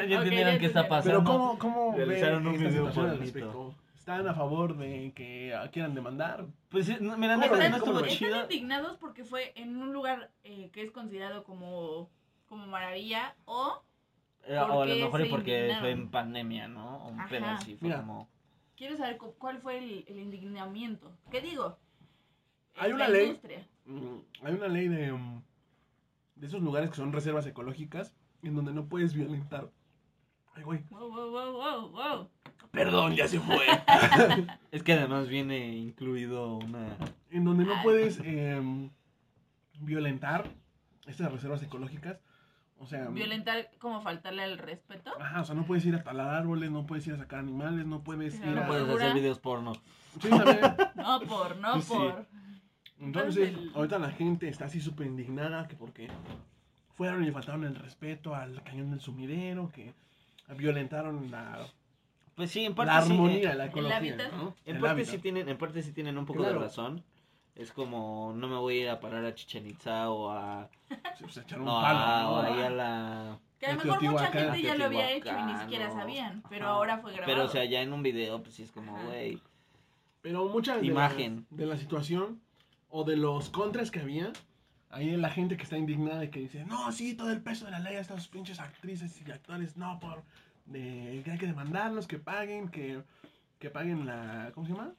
Speaker 4: Ya entendieron, qué está pasando.
Speaker 2: Pero ¿cómo, cómo
Speaker 4: Realizaron un video
Speaker 2: respecto? ¿Están a favor de que quieran demandar?
Speaker 4: Pues mira, no chido.
Speaker 3: Están indignados porque fue en un lugar eh, que es considerado como, como maravilla o
Speaker 4: Eh, O a lo
Speaker 3: ¿Por qué
Speaker 4: mejor es porque
Speaker 3: indignaron?
Speaker 4: fue en pandemia, ¿no? O Un pedo así, fue
Speaker 2: Mira.
Speaker 4: como...
Speaker 3: quiero saber cu- cuál fue el, el indignamiento. ¿Qué digo?
Speaker 2: Hay una ley.
Speaker 3: industria.
Speaker 2: Mm, Hay una ley de, mm, de esos lugares que son reservas ecológicas en donde no puedes violentar. Ay, güey.
Speaker 3: Wow, wow, wow, wow, wow.
Speaker 2: Perdón, ya se fue.
Speaker 4: Es que además viene incluido una...
Speaker 2: en donde no puedes em, violentar estas reservas ecológicas. O sea,
Speaker 3: Violentar como faltarle al respeto.
Speaker 2: Ajá, o sea, no puedes ir a talar árboles, no puedes ir a sacar animales, no puedes ir
Speaker 4: No
Speaker 2: a...
Speaker 4: puedes hacer videos porno.
Speaker 2: Sí.
Speaker 3: No por, no
Speaker 2: Sí.
Speaker 3: por.
Speaker 2: Entonces,
Speaker 3: Entonces,
Speaker 2: ahorita la gente está así súper indignada que porque fueron y le faltaron el respeto al cañón del sumidero, que violentaron la,
Speaker 4: Pues sí, en parte
Speaker 2: la
Speaker 4: sí,
Speaker 2: armonía,
Speaker 4: eh,
Speaker 2: la ecología,
Speaker 3: hábitat.
Speaker 2: ¿no?
Speaker 4: En
Speaker 2: El
Speaker 4: parte
Speaker 2: hábitat.
Speaker 4: sí tienen, en parte sí tienen un poco
Speaker 2: Claro.
Speaker 4: de razón. Es como, no me voy a ir a parar a Chichen Itza o a...
Speaker 2: Sí, pues, echaron
Speaker 4: No,
Speaker 2: un
Speaker 4: a,
Speaker 2: palo,
Speaker 4: o
Speaker 2: ¿no?
Speaker 4: ahí a la...
Speaker 3: Que a lo mejor mucha gente ya lo había hecho y ni siquiera
Speaker 4: o-
Speaker 3: sabían. Pero
Speaker 4: Ajá.
Speaker 3: ahora fue grabado.
Speaker 4: Pero, o sea, ya en un video, pues sí es como, güey...
Speaker 2: Pero muchas de
Speaker 4: Imagen.
Speaker 2: La, de la situación o de los contras que había, ahí la gente que está indignada y que dice, no, sí, todo el peso de la ley a estas pinches actrices y actores, no, por de, que hay que demandarlos, que paguen, que, que paguen la, ¿cómo se llama?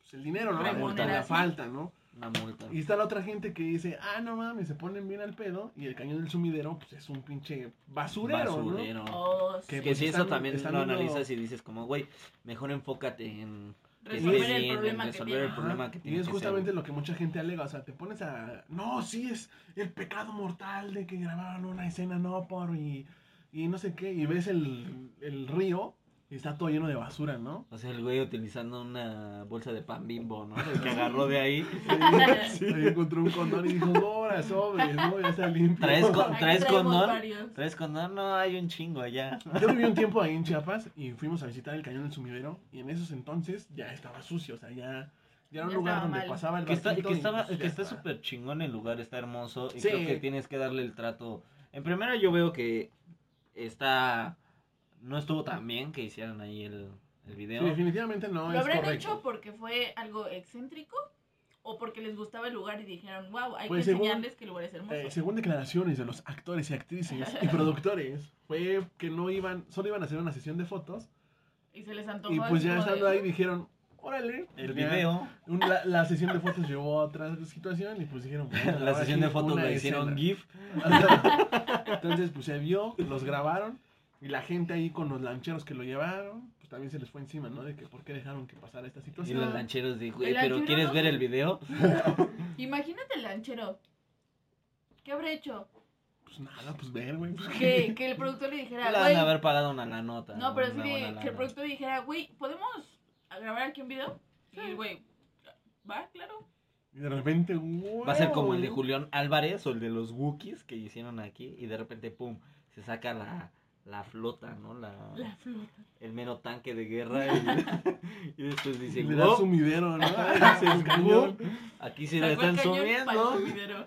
Speaker 2: Pues el dinero, ¿no? La, multa, la falta, ¿no?
Speaker 4: Una multa.
Speaker 2: Y está la otra gente que dice, ah, no mames, se ponen bien al pedo y el cañón del sumidero, pues es un pinche basurero,
Speaker 4: Basurero.
Speaker 3: Oh,
Speaker 2: Que
Speaker 3: sí.
Speaker 4: Que
Speaker 2: pues
Speaker 4: si eso también
Speaker 2: están
Speaker 4: lo
Speaker 2: viendo-
Speaker 4: analizas y dices como, güey, mejor enfócate en...
Speaker 3: Resolver el problema que tiene.
Speaker 4: el problema
Speaker 2: Y es
Speaker 4: que
Speaker 2: justamente
Speaker 4: ser.
Speaker 2: lo que mucha gente alega, o sea, te pones a... No, sí, es el pecado mortal de que grabaron una escena no por y, y no sé qué, y ves el, el río está todo lleno de basura, ¿no?
Speaker 4: O sea, el güey utilizando una bolsa de pan bimbo, ¿no? El que agarró de ahí.
Speaker 2: Ahí encontró un condón y dijo, ahora sobres, ¿no? Ya está limpio.
Speaker 4: ¿Traes, con- ¿traes condón?
Speaker 3: varios.
Speaker 4: ¿Traes condón? No, hay un chingo allá.
Speaker 2: Yo viví un tiempo ahí en Chiapas y fuimos a visitar el cañón del sumidero y en esos entonces ya estaba sucio, o sea, ya, ya era un
Speaker 3: Ya
Speaker 2: lugar donde
Speaker 3: mal.
Speaker 2: pasaba el
Speaker 4: Que está, que
Speaker 2: y, pues,
Speaker 4: que está súper chingón el lugar, está hermoso. Y
Speaker 2: Sí.
Speaker 4: creo que tienes que darle el trato. En primera yo veo que está... No estuvo tan bien que hicieran ahí el, el video.
Speaker 2: Sí, definitivamente no
Speaker 3: ¿Lo
Speaker 2: es
Speaker 3: habrán
Speaker 2: correcto.
Speaker 3: hecho porque fue algo excéntrico? ¿O porque les gustaba el lugar y dijeron, wow, hay
Speaker 2: Pues
Speaker 3: que
Speaker 2: según-
Speaker 3: enseñarles que el lugar es hermoso?
Speaker 2: Eh, según declaraciones de los actores y actrices y productores, fue que no iban, solo iban a hacer una sesión de fotos
Speaker 3: y se les antojó.
Speaker 2: y pues ya
Speaker 3: de,
Speaker 2: estando ahí dijeron, órale,
Speaker 4: El
Speaker 2: ya,
Speaker 4: video,
Speaker 2: un- la, la sesión de fotos llevó a otra situación y pues dijeron, bueno,
Speaker 4: la sesión
Speaker 2: sí,
Speaker 4: de fotos la hicieron
Speaker 2: escena.
Speaker 4: GIF.
Speaker 2: Entonces pues se vio, los grabaron y la gente ahí con los lancheros que lo llevaron, pues también se les fue encima, ¿no? De que por qué dejaron que pasara esta
Speaker 4: Y
Speaker 2: situación.
Speaker 4: los lancheros dijo, güey, pero
Speaker 3: lanchero
Speaker 4: ¿quieres
Speaker 3: no-
Speaker 4: ver el video?
Speaker 3: Imagínate el lanchero. ¿Qué habrá hecho?
Speaker 2: Pues nada, pues ver, güey. pues,
Speaker 3: Que, que el productor le dijera,
Speaker 4: Le van
Speaker 3: güey.
Speaker 4: a haber pagado una la nota.
Speaker 3: No, pero sí
Speaker 4: una
Speaker 3: que, el productor le dijera, güey, ¿podemos grabar aquí un video? Y el güey, va, claro.
Speaker 2: Y de repente, wow.
Speaker 4: Va a ser como el de Julián Álvarez o el de los Wookiees que hicieron aquí y de repente, pum, se saca la, la flota, ¿no? La,
Speaker 3: La flota.
Speaker 4: el mero tanque de guerra y, y después dice,
Speaker 2: Le da
Speaker 4: "Wow,
Speaker 2: sumidero, ¿no? Dice
Speaker 4: aquí sí la están sumiendo.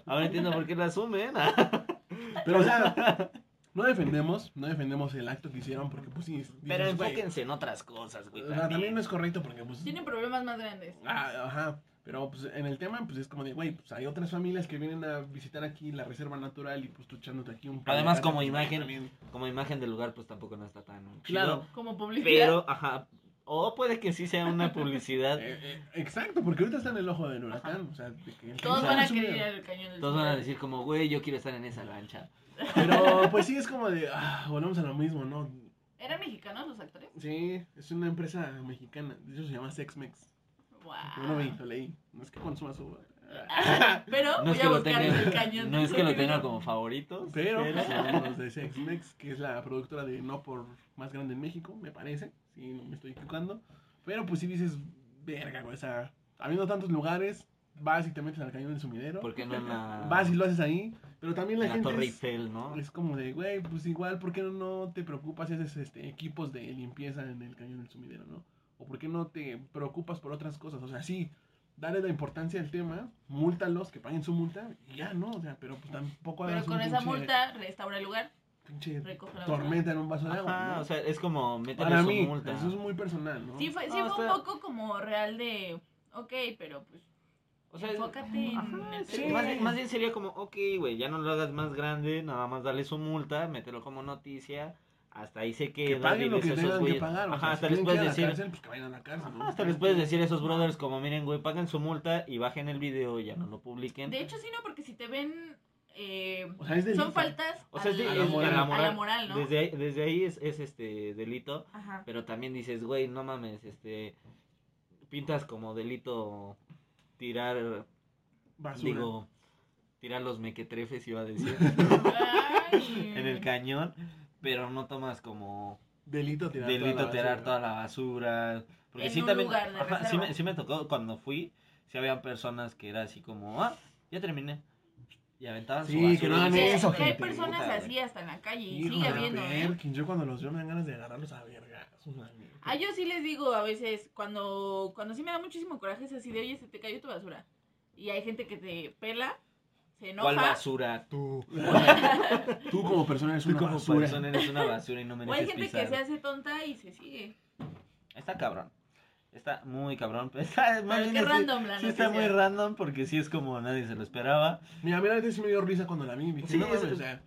Speaker 4: Ahora entiendo por qué la sumen.
Speaker 2: Pero, o sea, no defendemos, no defendemos el acto que hicieron porque, pues sí. dices,
Speaker 4: Pero
Speaker 2: güey,
Speaker 4: enfóquense en otras cosas, güey.
Speaker 2: O sea, también no es correcto porque, pues.
Speaker 3: Tienen problemas más grandes.
Speaker 2: Ah, ajá. Pero pues en el tema, pues es como de, güey, pues hay otras familias que vienen a visitar aquí la reserva natural y pues tú echándote aquí un
Speaker 4: Además,
Speaker 2: paliacate,
Speaker 4: como
Speaker 2: pues,
Speaker 4: imagen,
Speaker 2: también.
Speaker 4: como imagen del lugar, pues tampoco no está tan chido.
Speaker 2: Claro.
Speaker 3: Como publicidad.
Speaker 4: Pero, ajá. O puede que sí sea una publicidad.
Speaker 2: Eh, eh, exacto, porque ahorita está en el ojo del huracán. O sea, de que
Speaker 3: Todos van a querer ir al cañón del
Speaker 4: Todos van a decir como, güey, yo quiero estar en esa lancha.
Speaker 2: Pero pues sí, es como de, ah, volvemos a lo mismo, ¿no?
Speaker 3: ¿Eran mexicanos los actores?
Speaker 2: Sí, es una empresa mexicana. De hecho, se llama Sexmex.
Speaker 3: Wow.
Speaker 2: Vi, lo leí. No es que consuma su.
Speaker 3: Pero
Speaker 4: No
Speaker 3: voy
Speaker 4: es
Speaker 3: a buscar en el cañón
Speaker 4: no
Speaker 3: del
Speaker 4: es que lo tenga como favoritos.
Speaker 2: Pero son los de Sexmex, que es la productora de No por más grande en México, me parece. Si no me estoy equivocando. Pero pues si dices, verga, güey. O sea, habiendo tantos lugares, vas y te metes al cañón del sumidero.
Speaker 4: ¿Por qué no en la,
Speaker 2: Vas y lo haces ahí. Pero también la,
Speaker 4: la
Speaker 2: gente
Speaker 4: Torre
Speaker 2: es,
Speaker 4: Eiffel, no?
Speaker 2: es como de, güey, pues igual, ¿por qué no te preocupas y haces este, equipos de limpieza en el cañón del sumidero, no? O ¿por qué no te preocupas por otras cosas? O sea, sí, dale la importancia al tema, múltalos, que paguen su multa y ya, ¿no? O sea, pero pues tampoco
Speaker 3: Pero con esa multa restaura el lugar.
Speaker 2: pinche tormenta en un vaso de agua.
Speaker 4: Ajá,
Speaker 2: ¿no?
Speaker 4: o sea, es como meterle
Speaker 2: Para
Speaker 4: su
Speaker 2: mí,
Speaker 4: multa.
Speaker 2: eso es muy personal, ¿no?
Speaker 3: Sí, fue, sí
Speaker 4: No,
Speaker 3: fue
Speaker 4: está-
Speaker 3: un poco como real de, ok, pero pues
Speaker 4: O sea, es-
Speaker 3: enfócate en
Speaker 4: Ajá,
Speaker 3: el
Speaker 4: sí,
Speaker 3: tema.
Speaker 4: más, bien, más bien sería como, ok, güey, ya no lo hagas más grande, nada más dale su multa, mételo como noticia, hasta ahí se
Speaker 2: que
Speaker 4: queda,
Speaker 2: paguen lo que
Speaker 4: esos
Speaker 2: que
Speaker 4: güeyes.
Speaker 2: pagar. o
Speaker 4: Ajá,
Speaker 2: sea,
Speaker 4: hasta
Speaker 2: si
Speaker 4: les puedes
Speaker 2: que
Speaker 4: decir,
Speaker 2: cárcel, pues que vayan a la cárcel. ¿no?
Speaker 4: ajá, hasta les puedes decir a esos brothers como, miren, güey, paguen su multa y bajen el video y ya no lo publiquen.
Speaker 3: De hecho, sí, no, porque si te ven, eh,
Speaker 2: O sea, es delito.
Speaker 3: son faltas
Speaker 4: O sea, es de-
Speaker 2: a la
Speaker 4: es-
Speaker 2: moral.
Speaker 4: a
Speaker 3: a la moral, ¿no?
Speaker 4: Desde ahí, desde ahí es, es este delito,
Speaker 3: Ajá.
Speaker 4: pero también dices, güey, no mames, este, pintas como delito tirar,
Speaker 2: Basura.
Speaker 4: digo, tirar los mequetrefes, iba a decir.
Speaker 3: Ay.
Speaker 4: en el cañón, pero no tomas como
Speaker 2: delito tirar
Speaker 4: delito
Speaker 2: toda la
Speaker 4: tirar
Speaker 2: basura.
Speaker 4: toda la basura. Porque
Speaker 3: En
Speaker 4: sí
Speaker 3: un
Speaker 4: también,
Speaker 3: lugar de
Speaker 4: ajá, sí, me, sí me tocó cuando fui, sí habían personas que era así como, ah, ya terminé. Y aventaban su
Speaker 2: Sí,
Speaker 4: basura.
Speaker 2: que no hagan eso,
Speaker 3: que hay
Speaker 2: gente.
Speaker 3: personas
Speaker 4: puta,
Speaker 3: así hasta en la calle y sigue habiendo, ¿eh?
Speaker 2: Yo cuando los veo me dan ganas de agarrarlos a vergas.
Speaker 3: Ah, yo sí les digo a veces, cuando, cuando sí me da muchísimo coraje, es así de, oye, se te cayó tu basura. Y hay gente que te pela, se
Speaker 4: ¿Cuál basura? Tú.
Speaker 2: Tú como persona eres
Speaker 4: Tú
Speaker 2: una
Speaker 4: como
Speaker 2: basura.
Speaker 4: persona eres una basura y no
Speaker 3: O hay gente
Speaker 4: pisar.
Speaker 3: que se hace tonta y se sigue.
Speaker 4: Está cabrón. Está muy cabrón. Está,
Speaker 3: Pero qué
Speaker 4: es-
Speaker 3: random la
Speaker 4: Sí está muy random porque sí es como nadie se lo esperaba.
Speaker 2: Mira, a mí la neta sí me dio risa cuando la vi. Dije,
Speaker 4: Sí,
Speaker 2: no
Speaker 4: es-
Speaker 2: o sea,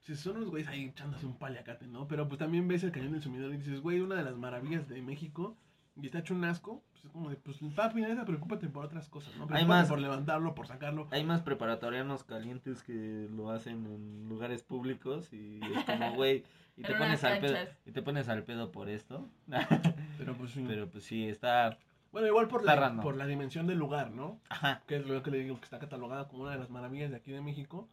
Speaker 2: si son unos güeyes ahí echándose un paliacate, ¿no? Pero pues también ves el cañón del sumidero y dices, güey, una de las maravillas de México y está hecho un asco. Es como de, pues papi, neta, preocúpate por otras cosas, ¿no? Preocúpate
Speaker 4: más-
Speaker 2: por levantarlo, por sacarlo.
Speaker 4: Hay más preparatorianos calientes que lo hacen en lugares públicos y es como, güey, y te pones al pedo, y te pones al pedo por esto.
Speaker 2: Pero pues sí.
Speaker 4: Pero pues sí, está
Speaker 2: bueno, igual por la, por la dimensión del lugar, ¿no?
Speaker 4: ajá.
Speaker 2: Que es lo que le digo, que está catalogada como una de las maravillas de aquí de México.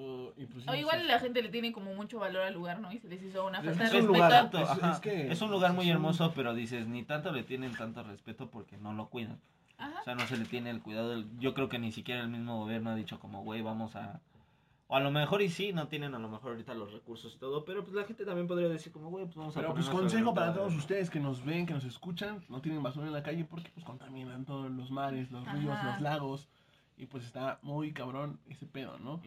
Speaker 2: O- y pues,
Speaker 3: O igual la gente le tiene como mucho valor al lugar, ¿no? Y se les hizo una falta
Speaker 2: es
Speaker 3: de
Speaker 2: un
Speaker 3: respeto.
Speaker 2: lugar,
Speaker 4: Tanto,
Speaker 2: es- es que-
Speaker 4: es un lugar muy hermoso, pero dices, ni tanto le tienen tanto respeto porque no lo cuidan.
Speaker 3: Ajá.
Speaker 4: O sea, no se le tiene el cuidado. del- Yo creo que ni siquiera el mismo gobierno ha dicho como, güey, vamos a... O a lo mejor y sí, no tienen a lo mejor ahorita los recursos y todo, pero pues la gente también podría decir como, güey, pues vamos a
Speaker 2: Pero pues consejo para todos
Speaker 4: arena".
Speaker 2: ustedes que nos ven, que nos escuchan, no tienen basura en la calle porque pues contaminan todos los mares, los ríos,
Speaker 3: Ajá.
Speaker 2: los lagos y pues está muy cabrón ese pedo, ¿no?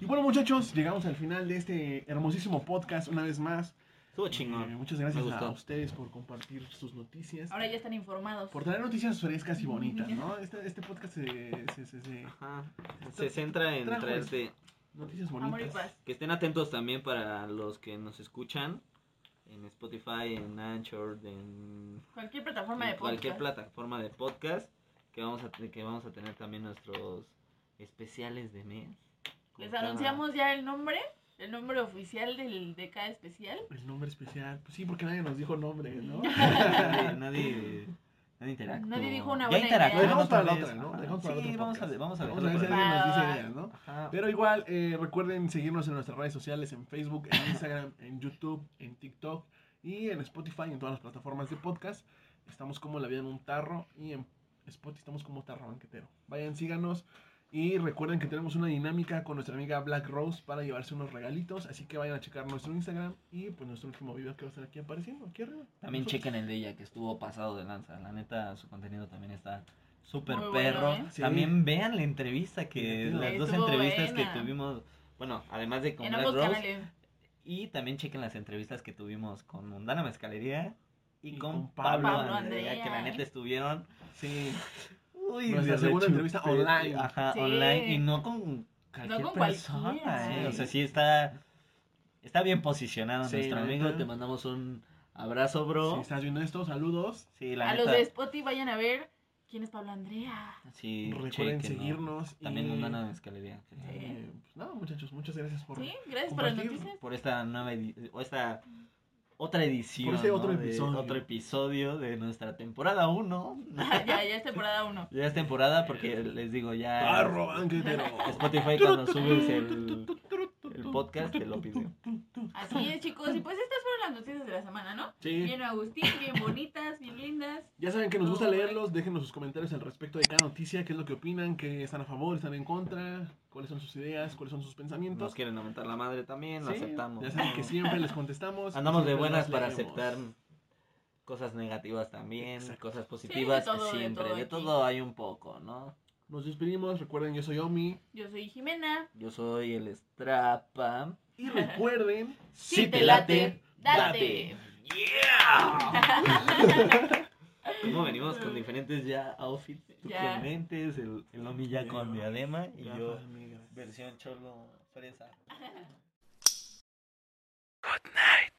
Speaker 4: Y
Speaker 2: bueno muchachos, llegamos al final de este hermosísimo podcast una vez más.
Speaker 4: Estuvo
Speaker 2: Eh,
Speaker 4: chingón.
Speaker 2: muchas
Speaker 4: Me
Speaker 2: gracias a ustedes por compartir sus noticias.
Speaker 3: Ahora ya están informados.
Speaker 2: Por traer noticias frescas y bonitas, ¿no? Este, este podcast se, se, se- se-
Speaker 4: Ajá. Se centra en traerte...
Speaker 2: Noticias bonitas.
Speaker 4: Que estén atentos también para los que nos escuchan en Spotify, en Anchor, en,
Speaker 3: Cualquier plataforma
Speaker 4: en
Speaker 3: de
Speaker 4: cualquier
Speaker 3: podcast.
Speaker 4: plataforma de podcast, que vamos a que vamos a tener también nuestros especiales de mes.
Speaker 3: Les
Speaker 4: cada-
Speaker 3: anunciamos ya el nombre, el nombre oficial del de cada especial.
Speaker 2: El nombre especial. Pues sí, porque nadie nos dijo nombre, ¿no?
Speaker 4: nadie, nadie, No interactúo.
Speaker 3: Nadie dijo una buena idea.
Speaker 2: Lo dejamos para la
Speaker 4: otra.
Speaker 2: ¿no? Dejamos para
Speaker 4: Sí,
Speaker 2: otro
Speaker 4: vamos a, vamos a
Speaker 2: Vamos a ver si alguien nos dice ideas, ¿no?
Speaker 4: Ajá.
Speaker 2: Pero igual, eh, recuerden seguirnos en nuestras redes sociales, en Facebook, en Instagram, en YouTube, en TikTok y en Spotify, en todas las plataformas de podcast. Estamos como La Vida en un Tarro y en Spotify estamos como Tarro Banquetero. Vayan, síganos y recuerden que tenemos una dinámica con nuestra amiga Black Rose para llevarse unos regalitos. Así que vayan a checar nuestro Instagram y pues nuestro último video que va a estar aquí apareciendo, aquí arriba.
Speaker 4: También
Speaker 2: Nosotros.
Speaker 4: chequen el de ella, que estuvo pasado de lanza. La neta, su contenido también está súper
Speaker 3: bueno,
Speaker 4: perro.
Speaker 3: ¿eh?
Speaker 2: Sí.
Speaker 4: También vean la entrevista que, las dos
Speaker 3: buena.
Speaker 4: entrevistas que tuvimos, bueno, además de con
Speaker 3: En
Speaker 4: Black Rose,
Speaker 3: canales.
Speaker 4: y también chequen las entrevistas que tuvimos con Mundana Mezcalería y,
Speaker 2: Y
Speaker 4: con,
Speaker 2: con
Speaker 4: Pablo,
Speaker 2: Pablo
Speaker 4: Andrea,
Speaker 3: Andrea,
Speaker 4: que la neta estuvieron
Speaker 2: Sí,
Speaker 4: uy,
Speaker 2: Nuestra
Speaker 4: de
Speaker 2: segunda entrevista online.
Speaker 4: Ajá,
Speaker 3: Sí.
Speaker 4: online y no con cualquier
Speaker 3: con
Speaker 4: persona. ¿eh? O sea,
Speaker 2: Sí.
Speaker 4: está está bien posicionado
Speaker 2: Sí,
Speaker 4: nuestro amigo, te mandamos un abrazo, bro.
Speaker 2: si estás viendo esto, saludos.
Speaker 4: Sí, la
Speaker 3: A los de Spotify vayan a ver quién es Pablo Andrea.
Speaker 4: Sí,
Speaker 2: Recuerden seguirnos.
Speaker 4: También
Speaker 2: y,
Speaker 4: Mundana Mezcalería. sí.
Speaker 2: eh, pues nada, muchachos, muchas gracias por,
Speaker 3: Sí, gracias por las noticias.
Speaker 4: Por esta nueva o esta otra edición,
Speaker 2: Por
Speaker 4: ¿no?
Speaker 2: otro
Speaker 4: de
Speaker 2: episodio.
Speaker 4: otro episodio de nuestra temporada 1.
Speaker 3: ya, ya es temporada 1.
Speaker 4: Ya es temporada porque les digo ya
Speaker 2: Tarro Banquetero.
Speaker 4: Spotify cuando subes el podcast te lo pide.
Speaker 3: Así es, chicos. Y pues estas fueron las noticias de la semana, ¿no?
Speaker 2: Sí.
Speaker 3: Bien Agustín, bien bonitas, bien lindas.
Speaker 2: Ya saben que nos gusta leerlos, déjenos sus comentarios al respecto de cada noticia, qué es lo que opinan, qué están a favor, están en contra, cuáles son sus ideas, cuáles son sus pensamientos.
Speaker 4: Nos quieren aumentar la madre también, lo
Speaker 2: Sí,
Speaker 4: aceptamos.
Speaker 2: Ya saben que siempre les contestamos.
Speaker 4: Andamos de buenas para aceptar cosas negativas también,
Speaker 2: Exacto.
Speaker 4: cosas positivas,
Speaker 3: todo, de
Speaker 4: siempre,
Speaker 3: todo
Speaker 4: de todo hay un poco, ¿no?
Speaker 2: Nos despedimos, recuerden, yo soy Omi.
Speaker 3: Yo soy Jimena.
Speaker 4: Yo soy el Strapa.
Speaker 2: Y recuerden,
Speaker 3: Si te late, date.
Speaker 4: ¿Cómo venimos con diferentes ya outfits? Tú
Speaker 3: Ya.
Speaker 4: el, el Omi ya con diadema y
Speaker 2: Ya,
Speaker 4: yo
Speaker 2: mí, gracias.
Speaker 4: versión cholo fresa.
Speaker 1: Good night.